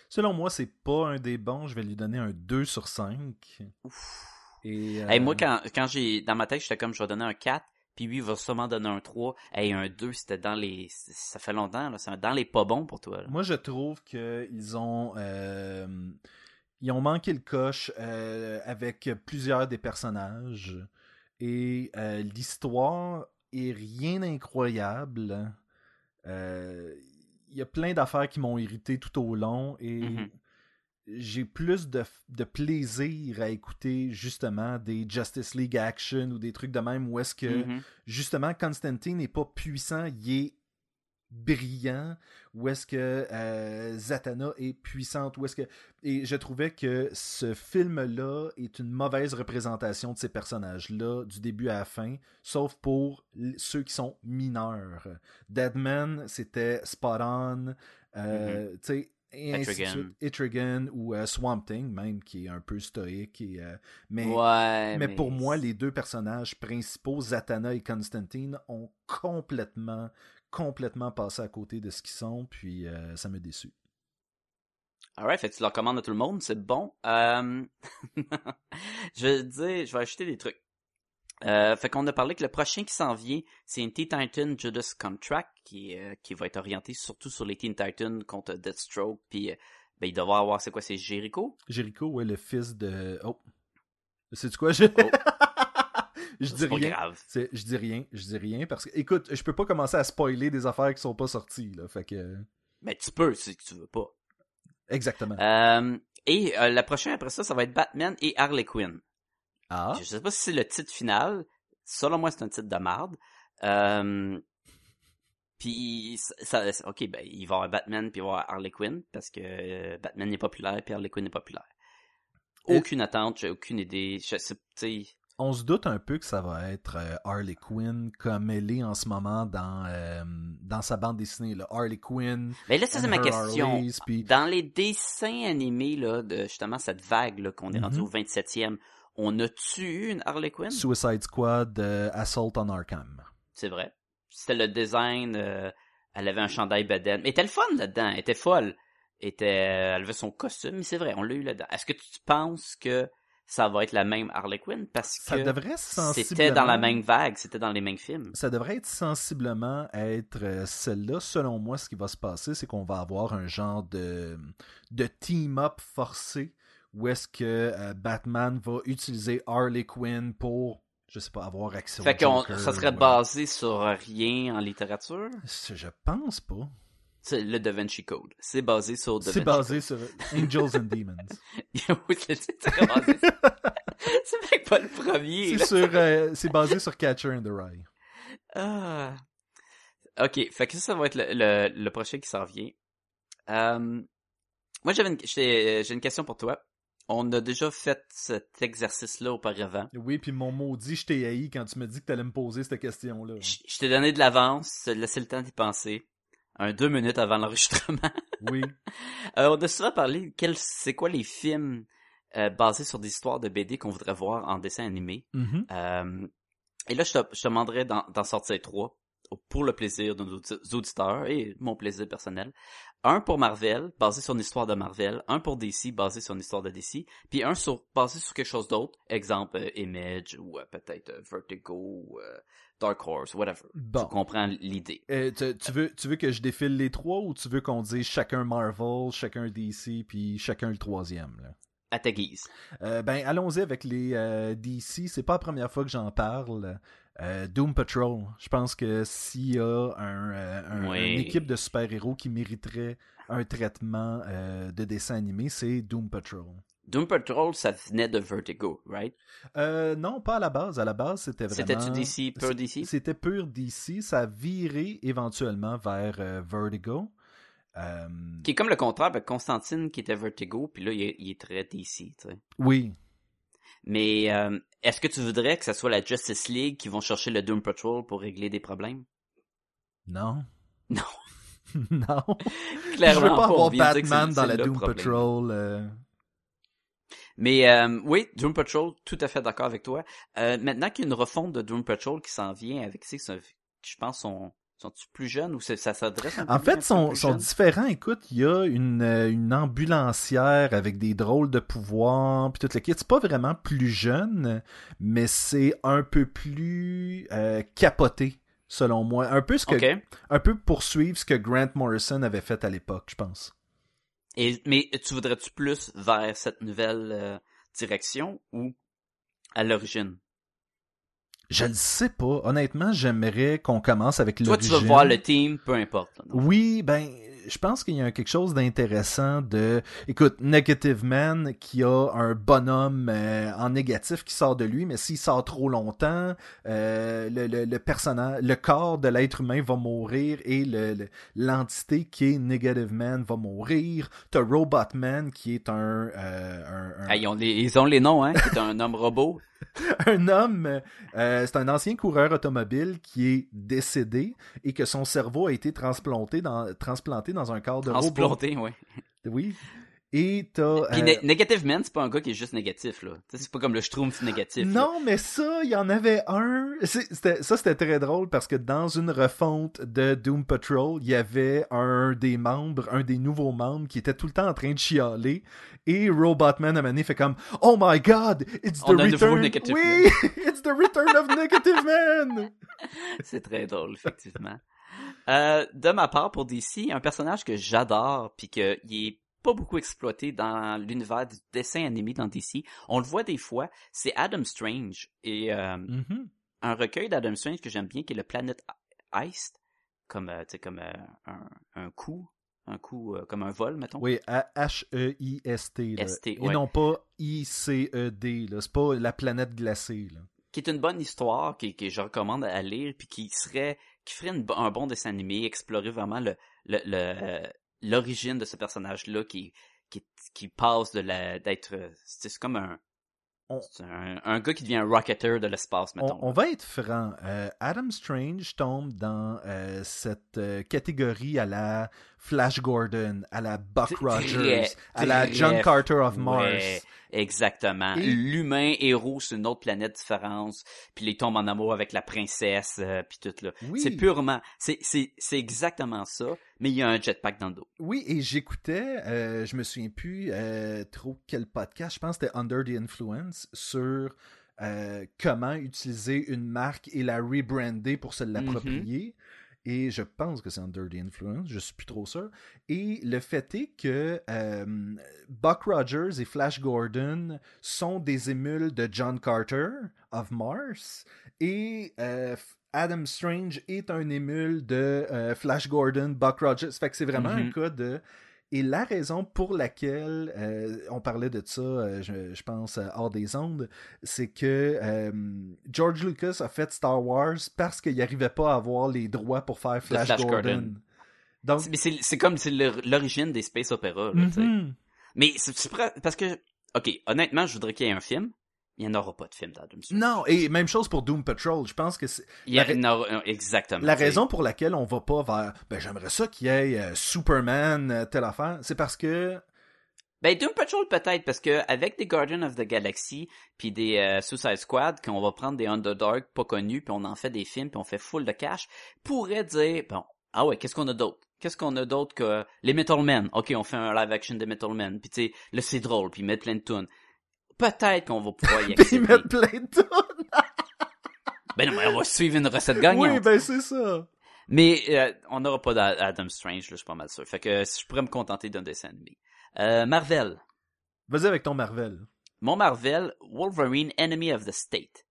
Selon moi, c'est pas un des bons. Je vais lui donner un 2 sur 5. Ouf. Et, euh, Hey, moi, quand, quand j'ai dans ma tête, j'étais comme je vais donner un 4, puis lui, il va sûrement donner un 3. Hey, un 2, c'était dans les. Ça fait longtemps, là. C'est dans les pas bons pour toi. là. Moi, je trouve qu'ils ont. euh, ils ont manqué le coche euh, avec plusieurs des personnages. Et l'histoire est rien d'incroyable. Euh, y a plein d'affaires qui m'ont irrité tout au long. Et Mhm. j'ai plus de, de plaisir à écouter justement des Justice League Action ou des trucs de même où est-ce que Mhm. justement Constantine n'est pas puissant, il est brillant, où est-ce que euh, Zatanna est puissante, où est-ce que et je trouvais que ce film-là est une mauvaise représentation de ces personnages-là du début à la fin, sauf pour ceux qui sont mineurs. Deadman, c'était spot on, euh, tu sais. Etrigan. suite. Etrigan ou euh, Swamp Thing, même, qui est un peu stoïque. Et, euh, mais ouais, mais pour moi, les deux personnages principaux, Zatanna et Constantine, ont complètement, complètement passé à côté de ce qu'ils sont, puis euh, ça me déçu. Alright, fait que tu leur commandes à tout le monde, c'est bon. Euh... [laughs] je vais dire, je vais ajouter des trucs. Euh, fait qu'on a parlé que le prochain qui s'en vient, c'est un Teen Titan Judas Contract qui, euh, qui va être orienté surtout sur les Teen Titans contre Deathstroke, puis ben, il devrait avoir, c'est quoi, c'est Jericho? Jericho, ouais, le fils de... Oh! C'est quoi? Je, Oh. [laughs] je dis rien. Je dis rien, je dis rien, parce que, écoute, je peux pas commencer à spoiler des affaires qui sont pas sorties, là, fait que... Ben, tu peux, si tu veux pas. Exactement. Euh, et euh, la prochaine après ça, ça va être Batman et Harley Quinn. Ah? Je sais pas si c'est le titre final. Selon moi, c'est un titre de marde. Euh, puis, ça, ça- ok, ben, il va y avoir Batman puis il va y avoir Harley Quinn parce que Batman est populaire puis Harley Quinn est populaire. Aucune attente, j'ai aucune idée. Je sais, On se doute un peu que ça va être euh, Harley Quinn comme elle est en ce moment dans, euh, dans sa bande dessinée, là. Harley Quinn, Mais là, ça, c'est ma question. Harleys, puis- Dans les dessins animés, là, de justement cette vague, qu'on est rendu Mhm. au 27e, on a-tu eu une Harley Quinn? Suicide Squad, euh, Assault on Arkham. C'est vrai. C'était le design, elle avait un chandail bedaine. Mais elle était le fun là-dedans, elle était folle. Elle était, elle avait son costume, mais c'est vrai, on l'a eu là-dedans. Est-ce que tu penses que ça va être la même Harley Quinn? Parce Ça que c'était dans la même vague, c'était dans les mêmes films. Ça devrait être sensiblement être euh, celle-là. Selon moi, ce qui va se passer, c'est qu'on va avoir un genre de, de team-up forcé où est-ce que euh, Batman va utiliser Harley Quinn pour, je sais pas, avoir accès Fait au Joker ça serait basé sur rien en littérature? Je pense pas. C'est le Da Vinci Code. C'est basé sur Da C'est Vinci basé sur Angels and Demons. [laughs] Oui, c'est, c'est basé. [laughs] c'est même pas le premier. C'est sur, euh, c'est basé sur Catcher in the Rye. Ah. Ok, fait que ça, ça va être le, le, le prochain qui s'en vient. Euh, moi, j'avais une, j'ai, j'ai une question pour toi. On a déjà fait cet exercice-là auparavant. Oui, puis mon maudit, je t'ai haï quand tu me dis que t'allais me poser cette question-là. Je, je t'ai donné de l'avance, laissé le temps d'y penser. Un deux minutes avant l'enregistrement. [laughs] Oui. Euh, on a souvent parlé, quel, c'est quoi les films euh, basés sur des histoires de BD qu'on voudrait voir en dessin animé. Mhm. Euh, et là, je te, je te demanderais d'en, d'en sortir trois pour le plaisir de nos audi- auditeurs et mon plaisir personnel. Un pour Marvel, basé sur une histoire de Marvel. Un pour DC, basé sur une histoire de DC. Puis un sur, basé sur quelque chose d'autre. Exemple, euh, Image ou euh, peut-être euh, Vertigo ou euh, Dark Horse, whatever. Bon. Tu comprends l'idée. Euh, tu, tu veux, tu veux que je défile les trois ou tu veux qu'on dise chacun Marvel, chacun DC, puis chacun le troisième? Là? À ta guise. Euh, ben, allons-y avec les euh, DC. C'est pas la première fois que j'en parle. Euh, Doom Patrol. Je pense que s'il y a un, euh, un- Oui. une équipe de super-héros qui mériterait un traitement de dessin animé, c'est Doom Patrol. Doom Patrol, ça venait de Vertigo, right? Euh, non, pas à la base. À la base, c'était vraiment... C'était-tu DC, pur DC? C'était pur DC. Ça a viré éventuellement vers euh, Vertigo. Euh, Qui est comme le contraire avec Constantine qui était Vertigo, puis là, il est, il est très DC, tu sais. Oui. Mais euh, est-ce que tu voudrais que ce soit la Justice League qui vont chercher le Doom Patrol pour régler des problèmes? Non. [laughs] Non. [laughs] non. Clairement, je veux pas avoir Batman dans la Doom problème. Patrol. Mais euh, oui, Doom Patrol, tout à fait d'accord avec toi. Euh, maintenant qu'il y a une refonte de Doom Patrol qui s'en vient avec ça- je pense sont sont plus jeunes ou c'est- ça s'adresse En fait, sont, sont différents. Écoute, il y a une, euh, une ambulancière avec des drôles de pouvoirs, puis tout le kit. C'est pas vraiment plus jeune, mais c'est un peu plus euh, capoté, selon moi. Un peu ce que, un peu poursuivre ce que Grant Morrison avait fait à l'époque, je pense. Et mais tu voudrais-tu plus vers cette nouvelle euh, direction ou à l'origine? Je le sais pas. Honnêtement, j'aimerais qu'on commence avec Toi, tu l'origine. veux voir le team, peu importe. là? Oui, ben, je pense qu'il y a quelque chose d'intéressant de, écoute, Negative Man qui a un bonhomme euh, en négatif qui sort de lui, mais s'il sort trop longtemps, euh, le, le, le, personnage, le corps de l'être humain va mourir et le, l'entité qui est Negative Man va mourir. T'as Robot Man qui est un, euh, un, un... Ils, ont les, ils ont les noms, hein, qui est un homme robot. [laughs] un homme, euh, c'est un ancien coureur automobile qui est décédé et que son cerveau a été transplanté dans, transplanté dans un corps de transplanté, oui. Oui. Et t'as. Puis euh... Negative Man, c'est pas un gars qui est juste négatif, là. C'est pas comme le Schtroumpf négatif. Non, mais ça, il y en avait un. C'était, ça, c'était très drôle parce que dans une refonte de Doom Patrol, il y avait un des membres, un des nouveaux membres qui était tout le temps en train de chialer. Et Robotman à Mané fait comme Oh my god, it's the On return. Negative oui, [laughs] it's the return of Negative Man. [laughs] c'est très drôle, effectivement. Euh, de ma part, pour DC, un personnage que j'adore, puis qu'il est pas beaucoup exploité dans l'univers du dessin animé dans DC. On le voit des fois, c'est Adam Strange. Et euh, mm -hmm. un recueil d'Adam Strange que j'aime bien, qui est le Planet Heist, comme, euh, comme euh, un, un coup, un coup euh, comme un vol, mettons. Oui, H-E-I-S-T. S-T, Et non pas I-C-E-D. C'est pas la planète glacée. Là. Qui est une bonne histoire, que, que je recommande à lire, puis qui serait qui ferait une, un bon dessin animé, explorer vraiment le, le, le l'origine de ce personnage-là qui, qui, qui passe de la d'être c'est comme un, on, un un gars qui devient un rocketer de l'espace mettons. On, on, va être franc, euh, Adam Strange tombe dans euh, cette euh, catégorie à la Flash Gordon, à la Buck Rogers, très, à la John Carter of Mars. Exactement. L'humain héros sur une autre planète différente, puis il tombe en amour avec la princesse, euh, puis tout là. Oui. C'est purement, c'est c'est c'est exactement ça, mais il y a un jetpack dans le dos. Oui, et j'écoutais, euh, je me souviens plus euh, trop quel podcast, je pense que c'était Under the Influence sur euh, comment utiliser une marque et la rebrander pour se l'approprier. Mm -hmm. Et je pense que c'est Under the Influence, je suis plus trop sûr. Et le fait est que euh, Buck Rogers et Flash Gordon sont des émules de John Carter of Mars. Et euh, Adam Strange est un émule de euh, Flash Gordon, Buck Rogers. Fait que c'est vraiment Mhm. mm -hmm. un cas de. Et la raison pour laquelle euh, on parlait de ça, euh, je, je, pense, hors des ondes, c'est que euh, George Lucas a fait Star Wars parce qu'il n'arrivait pas à avoir les droits pour faire Flash, Flash Gordon. Gordon. Donc, Mais c'est comme l'origine des space opéras. Mhm. Mm -hmm. Mais c'est parce que, ok, honnêtement, je voudrais qu'il y ait un film. Il n'y en aura pas de film d'Adam Strange. Non, et même chose pour Doom Patrol. Je pense que c'est. Il y a, non, exactement. La raison pour laquelle on va pas vers. Ben, j'aimerais ça qu'il y ait euh, Superman, euh, telle affaire. C'est parce que. Ben, Doom Patrol peut-être, parce que avec des Guardians of the Galaxy, puis des euh, Suicide Squad, qu'on va prendre des Underdog pas connus, puis on en fait des films, puis on fait full de cash, pourrait dire, bon, ah ouais, qu'est-ce qu'on a d'autre? Qu'est-ce qu'on a d'autre que les Metal Men? Ok, on fait un live action des Metal Men, puis tu sais, là c'est drôle, puis mettre plein de tunes peut-être qu'on va pouvoir y [laughs] accéder. mettre plein de tonnes. [laughs] ben non, mais on va suivre une recette gagnante. Oui, ben c'est ça. Mais euh, on n'aura pas d'Adam Strange, là, je suis pas mal sûr. Fait que je pourrais me contenter d'un dessin animé. Euh, Marvel. Vas-y avec ton Marvel. Mon Marvel, Wolverine Enemy of the State.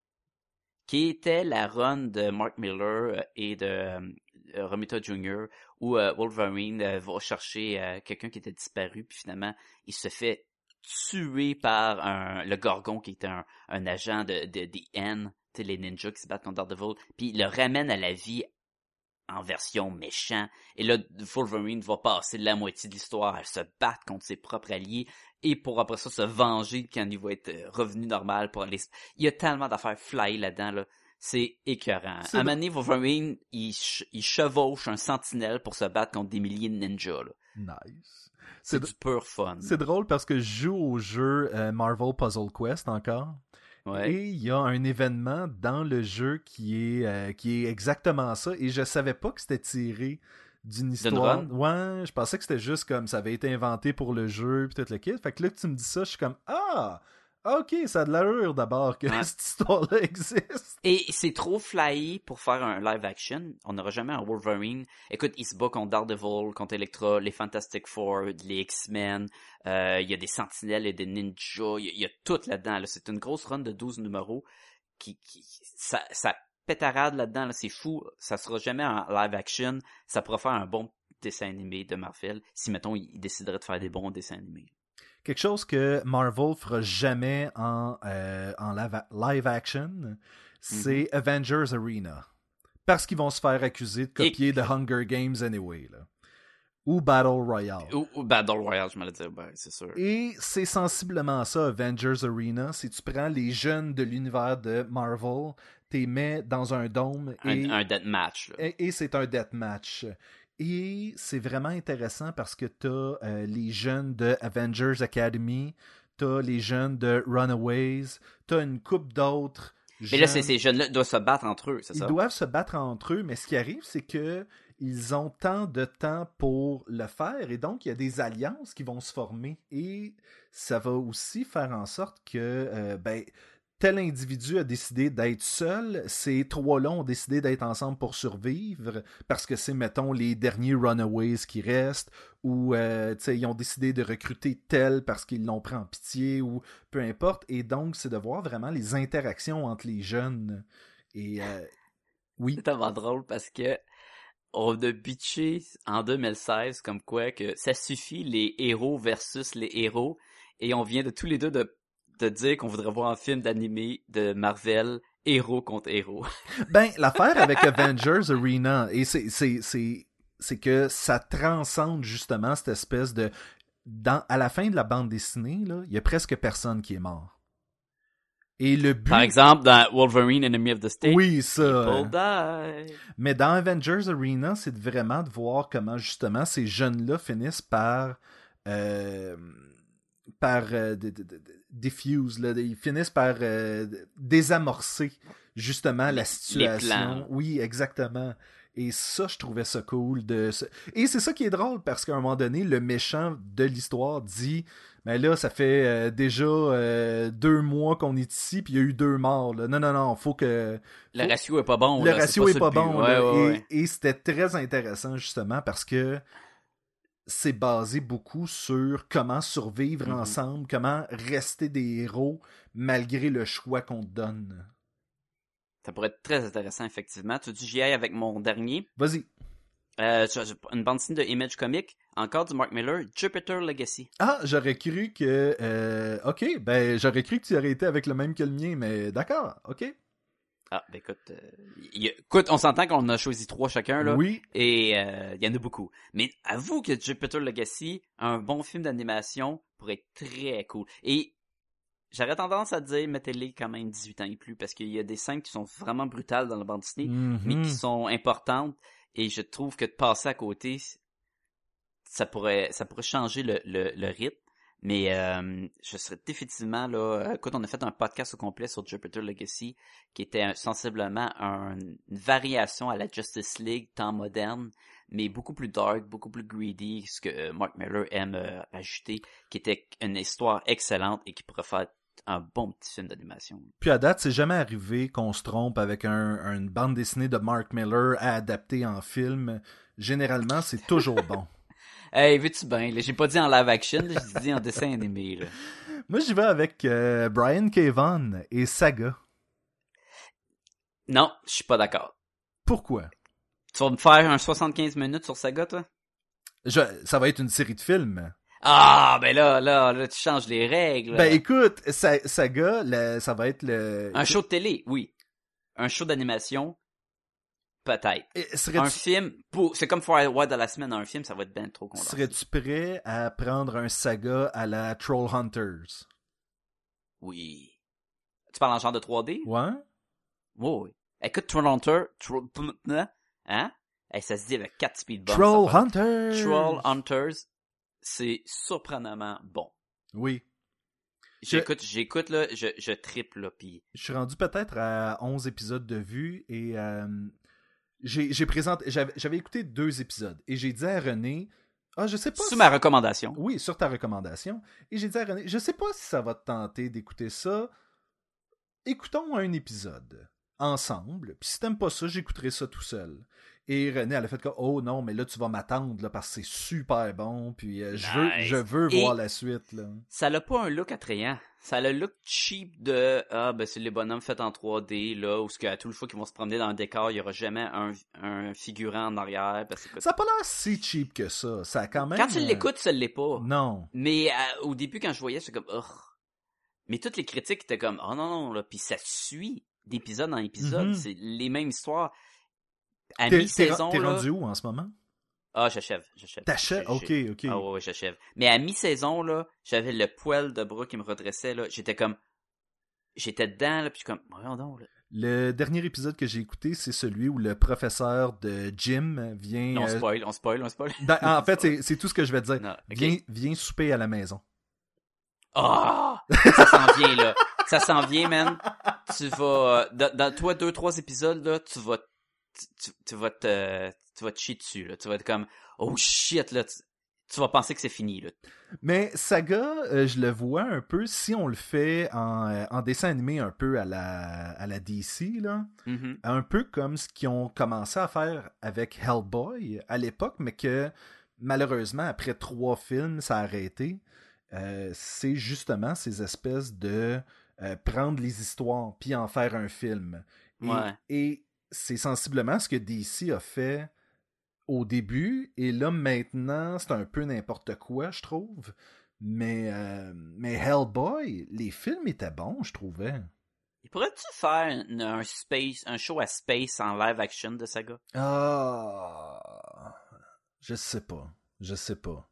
Qui était la run de Mark Miller et de euh, Romita Jr. où euh, Wolverine euh, va chercher quelqu'un qui était disparu, puis finalement, il se fait tué par un, le Gorgon qui était un, un agent de, de, des N, les ninjas qui se battent contre Daredevil, puis il le ramène à la vie en version méchant. Et là, Wolverine va passer la moitié de l'histoire à se battre contre ses propres alliés et pour après ça se venger quand il va être revenu normal pour les... Il y a tellement d'affaires fly là-dedans, là. C'est écœurant. À un moment donné, Wolverine, il, il chevauche un sentinelle pour se battre contre des milliers de ninjas, là. Nice. C'est du pur fun. C'est drôle parce que je joue au jeu euh, Marvel Puzzle Quest encore. Ouais. Et il y a un événement dans le jeu qui est, euh, qui est exactement ça. Et je savais pas que c'était tiré d'une histoire. Ouais, je pensais que c'était juste comme ça avait été inventé pour le jeu puis tout le kit. Fait que là que tu me dis ça, je suis comme Ah! Ok, ça a de l'allure d'abord que ouais. cette histoire-là existe. Et c'est trop flyé pour faire un live action. On n'aura jamais un Wolverine. Écoute, il se bat contre Daredevil, contre Electra, les Fantastic Four, les X-Men. Euh, il y a des Sentinelles et des Ninjas. Il y a, il y a tout là-dedans. Là. C'est une grosse run de 12 numéros qui, qui ça, ça pétarade là-dedans. Là. C'est fou. Ça sera jamais en live action. Ça pourra faire un bon dessins animés de Marvel, si, mettons, ils décideraient de faire des bons dessins animés. Quelque chose que Marvel fera jamais en, euh, en live action, c'est Mm-hmm. Avengers Arena. Parce qu'ils vont se faire accuser de copier The Hunger Games anyway. Là. Ou Battle Royale. Ou, ou Battle Royale, je me le dire, ben, c'est sûr. Et c'est sensiblement ça, Avengers Arena. Si tu prends les jeunes de l'univers de Marvel, t'es mets dans un dôme et, Un, un deathmatch, là. et, et c'est un deathmatch. Et c'est vraiment intéressant parce que t'as euh, les jeunes de Avengers Academy, t'as les jeunes de Runaways, t'as une coupe d'autres. Mais là, jeunes- c'est ces jeunes-là doivent se battre entre eux, c'est ils ça? doivent se battre entre eux, mais ce qui arrive, c'est que ils ont tant de temps pour le faire, et donc il y a des alliances qui vont se former, et ça va aussi faire en sorte que euh, ben, tel individu a décidé d'être seul, ces trois-là ont décidé d'être ensemble pour survivre, parce que c'est, mettons, les derniers Runaways qui restent, ou euh, ils ont décidé de recruter tel parce qu'ils l'ont pris en pitié, ou peu importe, et donc c'est de voir vraiment les interactions entre les jeunes. Euh, oui, C'est tellement drôle parce que on a bitché en 2016 comme quoi que ça suffit les héros versus les héros et on vient de tous les deux de, de dire qu'on voudrait voir un film d'animé de Marvel héros contre héros. [laughs] Ben, l'affaire avec Avengers Arena, et c'est, c'est, c'est, c'est que ça transcende justement cette espèce de. Dans, à la fin de la bande dessinée, il y a presque personne qui est mort. Et le but. Par exemple, dans Wolverine Enemy of the State, oui, ça. die. Mais dans Avengers Arena, c'est vraiment de voir comment justement ces jeunes-là finissent par. euh, par euh, de- de- de- de- diffuse, là, ils finissent par euh, désamorcer justement la situation. Oui, exactement. Et ça, je trouvais ça cool. De... Et c'est ça qui est drôle parce qu'à un moment donné, le méchant de l'histoire dit Mais là, ça fait euh, déjà euh, deux mois qu'on est ici, puis il y a eu deux morts. là. Non, non, non, faut que. Le ratio est pas bon. le là, ratio est pas bon. Ouais, là. ouais, et ouais. et c'était très intéressant justement parce que c'est basé beaucoup sur comment survivre Mhm. ensemble, comment rester des héros malgré le choix qu'on te donne. Ça pourrait être très intéressant, effectivement. Tu dis j'y aille avec mon dernier. Vas-y. Euh, une bande dessinée de Image Comic, encore du Mark Miller, Jupiter Legacy. Ah, j'aurais cru que. euh, ok, ben j'aurais cru que tu aurais été avec le même que le mien, mais d'accord, ok. Ah, ben écoute, euh, a- écoute, on s'entend qu'on a choisi trois chacun, là. Oui, Et euh, il y en a beaucoup. Mais avoue que Jupiter Legacy, un bon film d'animation, pourrait être très cool. Et j'aurais tendance à dire, mettez-les quand même 18 ans et plus, parce qu'il y a des scènes qui sont vraiment brutales dans la bande dessinée, mais qui sont importantes. Et je trouve que de passer à côté, ça pourrait, ça pourrait changer le, le, le rythme. Mais euh, je serais définitivement là. euh, Écoute, on a fait un podcast au complet sur Jupiter Legacy, qui était sensiblement un- une variation à la Justice League temps moderne, mais beaucoup plus dark, beaucoup plus greedy, ce que euh, Mark Miller aime euh, ajouter, qui était une histoire excellente et qui pourrait faire un bon petit film d'animation. Puis à date, c'est jamais arrivé qu'on se trompe avec un, une bande dessinée de Mark Miller à adapter en film. Généralement, c'est toujours [laughs] bon. Hey, veux-tu bien? J'ai pas dit en live action, j'ai dit en dessin animé. Là. Moi, j'y vais avec euh, Brian. Vaughan et Saga. Non, je suis pas d'accord. Pourquoi? Tu vas me faire un 75 minutes sur Saga, toi? Je- ça va être une série de films. Ah, ben là, là, là, tu changes les règles. Ben écoute, Sa- Saga, ça va être le... un show de télé, oui. Un show d'animation, peut-être. Un film, pour... c'est comme faire Wild de la semaine, un film, ça va être bien trop condensé. serais-tu prêt à prendre un Saga à la Troll Hunters? Oui. Tu parles en genre de 3D? Ouais? Oui, oui. Écoute, Troll Hunter, Troll... Hein? Hey, ça se dit avec 4 speed bumps. Troll fait- Hunters! Troll Hunters, c'est surprenamment bon. Oui. J'écoute, j'écoute, là, je, je triple, là, pis... Je suis rendu peut-être à 11 épisodes de vue et euh, j'ai présenté... J'avais écouté deux épisodes et j'ai dit à René... Ah, je sais pas si- ma recommandation. Oui, sur ta recommandation. Et j'ai dit à René, je sais pas si ça va te tenter d'écouter ça. Écoutons un épisode. Ensemble. Puis si t'aimes pas ça, j'écouterai ça tout seul. Et René, elle a fait que, oh non, mais là, tu vas m'attendre, là, parce que c'est super bon, puis euh, je veux, Nice. je veux Et- voir la suite, là. Ça n'a pas un look attrayant. Ça a le look cheap de ah ben c'est les bonhommes faits en 3D là où ce que à toute fois qu'ils vont se promener dans le décor, il y aura jamais un, un figurant en arrière parce que Ça a pas l'air si cheap que ça. Ça a quand même... quand tu euh, l'écoutes, ça l'est pas. Non. Mais euh, au début quand je voyais, j'étais comme oh. Mais toutes les critiques étaient comme oh non non là puis ça suit d'épisode en épisode, Mhm. c'est les mêmes histoires. À mi-saison t'es rendu où en ce moment? ah j'achève, j'achève. T'achètes? J'ai- Ok, ok. Ah ouais, ouais, j'achève. Mais à mi-saison, là, j'avais le poil de bras qui me redressait, là. J'étais comme... J'étais dedans, là, puis comme... Voyons donc, là. Le dernier épisode que j'ai écouté, c'est celui où le professeur de Jim vient... Là, on euh, spoil, on spoil, on spoil. dans- en [laughs] fait, c'est- tout ce que je vais te dire. Non. Viens, viens souper à la maison. Ah! ça s'en vient, là. Ça s'en vient, man. [laughs] Tu vas... euh, Dans, dans toi, deux, trois épisodes, là, tu vas... Tu, tu- vas te... Tu vas te chier dessus, là. Tu vas être comme... Oh, shit, là. Tu, tu vas penser que c'est fini, là. Mais Saga, euh, je le vois un peu, si on le fait en, euh, en dessin animé un peu à la, à la DC, là, Mhm. un peu comme ce qu'ils ont commencé à faire avec Hellboy à l'époque, mais que malheureusement, après trois films, ça a arrêté. Euh, c'est justement ces espèces de euh, prendre les histoires puis en faire un film. Et, Ouais. et c'est sensiblement ce que DC a fait au début, et là maintenant, c'est un peu n'importe quoi, je trouve. Mais, euh, mais Hellboy, les films étaient bons, je trouvais. Il pourrait-tu faire un, un space, un show à space en live action de saga? Ah, je sais pas, je sais pas.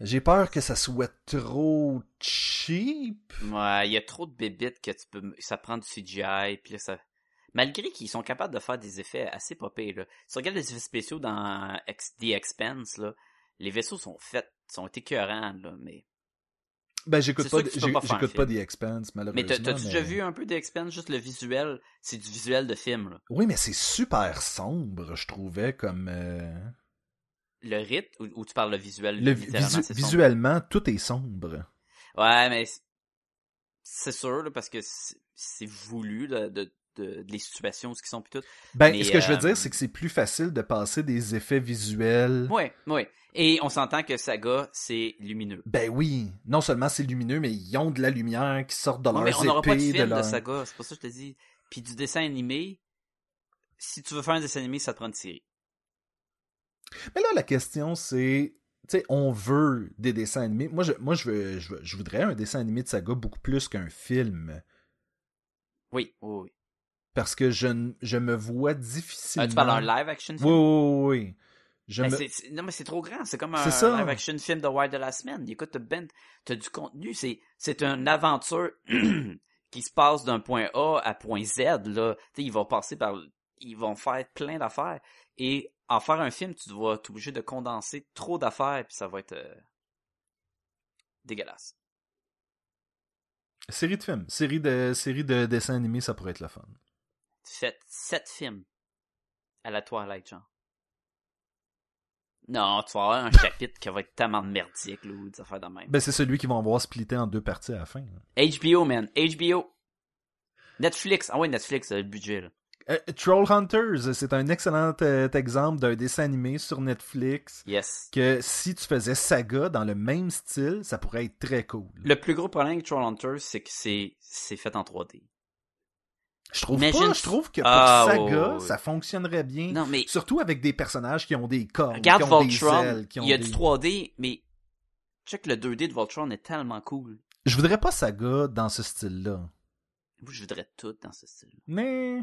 J'ai peur que ça soit trop cheap. Ouais, il y a trop de bébites que tu peux, ça prend du CGI, puis là, ça, malgré qu'ils sont capables de faire des effets assez popés, là. Si tu regardes les effets spéciaux dans The Expanse, là, les vaisseaux sont faits, sont écœurants, là, mais, Ben j'écoute pas, j'écoute pas. The Expanse mais malheureusement. t'as- t'as-tu déjà mais- vu un peu The Expanse, juste le visuel? C'est du visuel de film, là. Oui, mais c'est super sombre, je trouvais comme euh, Le rythme, ou, ou tu parles le visuel, le visu- visuellement tout est sombre. Ouais, mais c'est- sûr, là, parce que c'est voulu, là, de, de, de les situations, ce qui sont, puis tout. Ben, Mais, ce que je veux euh, dire, c'est que c'est plus facile de passer des effets visuels. Ouais, ouais. Et on s'entend que Saga, c'est lumineux. Ben oui, non seulement c'est lumineux, mais ils ont de la lumière qui sort de Ouais, leurs mais on n'aura pas de film de, leur- Saga, c'est pour ça que je te dis. Puis du dessin animé, si tu veux faire un dessin animé, ça te prend une série. Mais là, la question, c'est, tu sais, on veut des dessins animés. Moi, je, moi, je, veux, je, veux- je voudrais un dessin animé de saga beaucoup plus qu'un film. Oui, oui, oui. Parce que je, je me vois Euh, difficilement... tu parles d'un live action film? oui, oui, oui. Je Ben, me- non, mais c'est trop grand. C'est comme un ça. live action film de Wild de la semaine. Écoute, t'as ben, t'as du contenu. C'est, c'est une aventure [clears throat] qui se passe d'un point A à point Z, là. Ils vont passer par, ils vont faire plein d'affaires. Et en faire un film, tu dois être obligé de condenser trop d'affaires, puis ça va être euh, dégueulasse. Série de films. Série de, série de dessins animés, ça pourrait être le fun. Faites sept films à la Twilight, genre. Non, tu vas avoir un [laughs] chapitre qui va être tellement merdique, là, ou des affaires de même. Ben, c'est celui qu'ils vont avoir splitté en deux parties à la fin. là. HBO, man. HBO. Netflix. Ah ouais, Netflix, a le budget, là. Euh, Trollhunters, c'est un excellent euh, exemple d'un dessin animé sur Netflix Yes. que si tu faisais Saga dans le même style, ça pourrait être très cool. Le plus gros problème avec Trollhunters, c'est que c'est, c'est fait en 3D. Je trouve Imagine- pas, je trouve que pour Ah, Saga, ça fonctionnerait bien. Non, mais Surtout avec des personnages qui ont des cornes, regarde qui ont des Voltron. ailes, qui ont Il y a des... du 3D, mais check le 2D de Voltron est tellement cool. Je voudrais pas Saga dans ce style-là. Moi, je voudrais tout dans ce style. Mais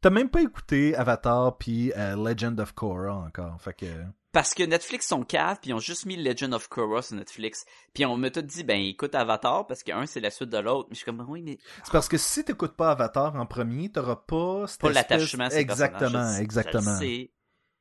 t'as même pas écouté Avatar puis euh, Legend of Korra encore, fait que Parce que Netflix sont caves, puis ils ont juste mis Legend of Korra sur Netflix. Puis on m'a tout dit, ben écoute Avatar, parce que un c'est la suite de l'autre. Mais je suis comme, oui, mais c'est parce que si t'écoutes pas Avatar en premier, t'auras pas cette pas espèce- l'attachement Exactement, exactement.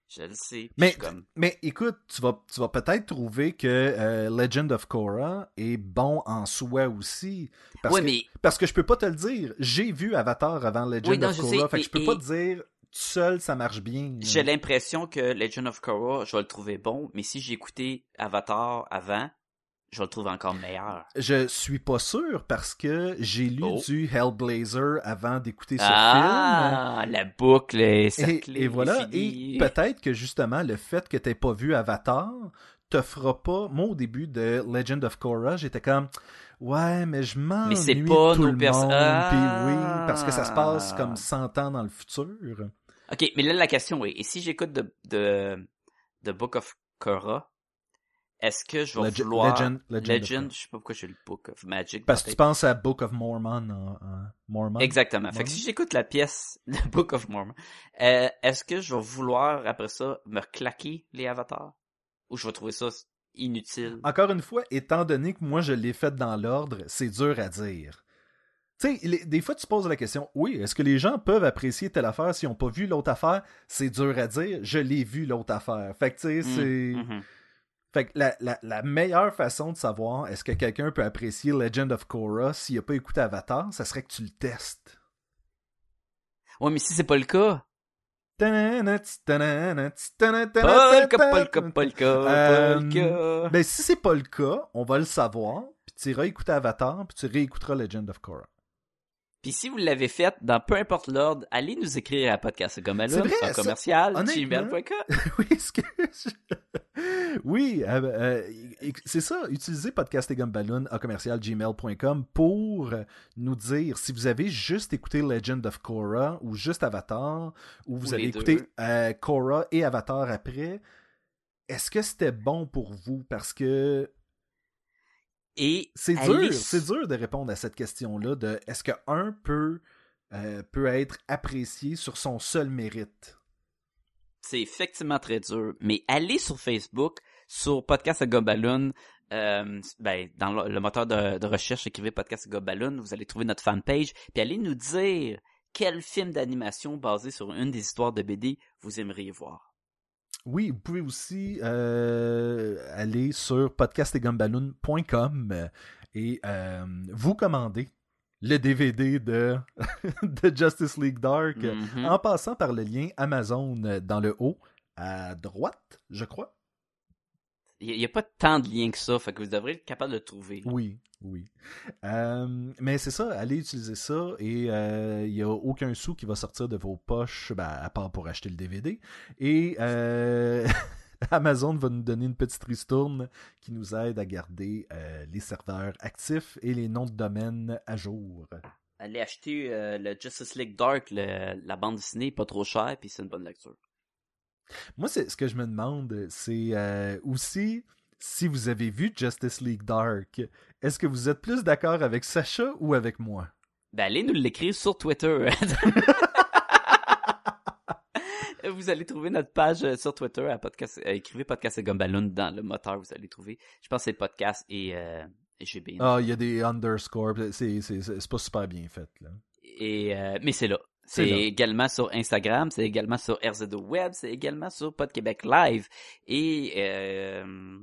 Je le sais. Mais, comme, mais écoute, tu vas, tu vas peut-être trouver que euh, Legend of Korra est bon en soi aussi. Parce, que, mais parce que je peux pas te le dire. J'ai vu Avatar avant Legend Oui, non, of Korra, sais, fait que je peux et- pas te dire seul ça marche bien. j'ai l'impression que Legend of Korra, je vais le trouver bon, mais si j'ai écouté Avatar avant, je le trouver encore meilleur. Je suis pas sûr parce que j'ai lu Oh. du Hellblazer avant d'écouter ce Ah, la boucle est film. Et, cerclée, et voilà. Et peut-être que justement, le fait que t'aies pas vu Avatar te fera pas. Moi, au début de Legend of Korra, j'étais comme. Ouais, mais je m'ennuie Mais c'est pas tout nos le perso- monde. Ah. Puis oui, parce que ça se passe comme 100 ans dans le futur. Ok, mais là, la question est, et si j'écoute de, de, de Book of Korra, est-ce que je vais Lege- vouloir... Legend, Legend Legend, je sais pas pourquoi j'ai le Book of Magic. Parce que tu penses à Book of Mormon en, en- Mormon? Exactement. Fait que Mormon? si j'écoute la pièce [laughs] de Book of Mormon, euh, est-ce que je vais vouloir, après ça, me claquer les avatars? Ou je vais trouver ça inutile? Encore une fois, étant donné que moi je l'ai fait dans l'ordre, c'est dur à dire. Tu sais, des fois tu te poses la question, oui, est-ce que les gens peuvent apprécier telle affaire s'ils n'ont pas vu l'autre affaire? C'est dur à dire, je l'ai vu l'autre affaire. Fait que tu sais, c'est... Mhm. Fait que la, la, la meilleure façon de savoir est-ce que quelqu'un peut apprécier Legend of Korra s'il n'a pas écouté Avatar, ça serait que tu le testes. Ouais, mais si c'est pas le cas, Polka, polka, Euh, polka. Ben, si c'est pas le cas, on va le savoir, puis tu iras écouter Avatar, puis tu réécouteras Legend of Korra. Puis si vous l'avez fait, dans peu importe l'ordre, allez nous écrire à podcast comme C'est vrai, ça, commercial, gmail.com. [laughs] oui, je- oui euh, euh, c'est ça. Utilisez podcast et Gumballoon à commercial gmail.com pour nous dire si vous avez juste écouté Legend of Korra ou juste Avatar ou vous Ou avez écouté euh, Korra et Avatar après. Est-ce que c'était bon pour vous? Parce que Et c'est dur, c'est dur de répondre à cette question-là de est-ce que un peut, euh, peut être apprécié sur son seul mérite? C'est effectivement très dur. Mais allez sur Facebook, sur Podcast à Gobaloon, euh, ben, dans le, le moteur de, de recherche, écrivez Podcast à Gobaloon, vous allez trouver notre fanpage, puis allez nous dire quel film d'animation basé sur une des histoires de BD vous aimeriez voir. Oui, vous pouvez aussi euh, aller sur podcastetgumballoon.com euh, et euh, vous commander le DVD de, [laughs] de Justice League Dark Mhm. en passant par le lien Amazon dans le haut à droite, je crois. Il n'y a, pas tant de liens que ça, fait que vous devrez être capable de le trouver. Oui, oui. Euh, mais c'est ça, allez utiliser ça et euh, il n'y a aucun sou qui va sortir de vos poches, ben, à part pour acheter le DVD. Et euh, [laughs] Amazon va nous donner une petite ristourne qui nous aide à garder les serveurs actifs et les noms de domaine à jour. Allez acheter le Justice League Dark, le- la bande dessinée, pas trop cher, puis c'est une bonne lecture. Moi, c'est ce que je me demande, c'est euh, aussi si vous avez vu Justice League Dark, est-ce que vous êtes plus d'accord avec Sacha ou avec moi? Ben, allez nous l'écrire sur Twitter. [laughs] vous allez trouver notre page euh, sur Twitter à podcast, euh, écrivez podcast et Gumballoon dans le moteur, vous allez trouver. Je pense que c'est podcast et, euh, et GB. Ah, il y a des underscores, c'est pas super bien fait. Là. Et, euh, mais c'est là. C'est également sur Instagram, c'est également sur RZO Web, c'est également sur Pod Québec Live. Et euh,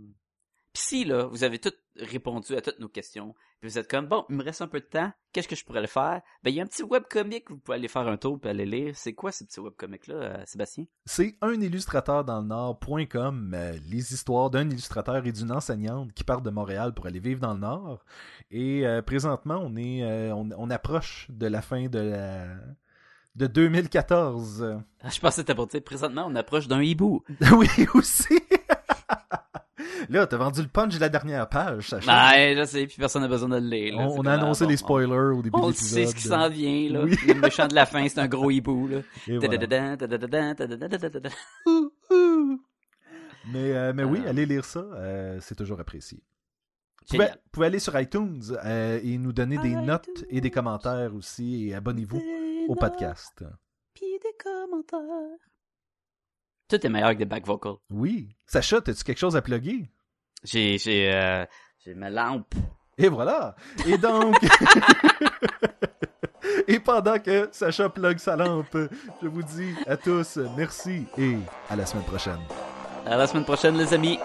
pis si là, vous avez tout répondu à toutes nos questions, puis vous êtes comme bon, il me reste un peu de temps, qu'est-ce que je pourrais le faire? Ben il y a un petit webcomic, vous pouvez aller faire un tour puis aller lire. C'est quoi ce petit webcomic là, euh, Sébastien? C'est un illustrateur dans le Nord.com, euh, les histoires d'un illustrateur et d'une enseignante qui partent de Montréal pour aller vivre dans le Nord. Et euh, présentement, on est on, on approche de la fin de la de 2014. Ah, Je pensais que t'as pour dire présentement on approche d'un hibou. [laughs] oui, aussi. [laughs] Là, t'as vendu le punch de la dernière page, Sacha. Ouais, je sais, puis personne n'a besoin de le lire. là. on, C'est on a ah, annoncé bon, les on- spoilers au début de On le l'épisode. sait ce qui s'en vient, là. Oui. Le méchant de la fin, c'est un gros hibou, là. [laughs] Mais, euh, mais oui, Euh. allez lire ça, euh, c'est toujours apprécié. Vous pouvez, Génial. vous pouvez aller sur iTunes euh, et nous donner des iTunes. notes et des commentaires aussi et abonnez-vous au podcast. Puis des commentaires. Tout est meilleur que des back vocals. Oui. Sacha, as-tu quelque chose à plugger? J'ai, j'ai, euh, j'ai ma lampe. Et voilà. Et donc... [laughs] et pendant que Sacha plug sa lampe, je vous dis à tous merci et à la semaine prochaine. À la semaine prochaine, les amis.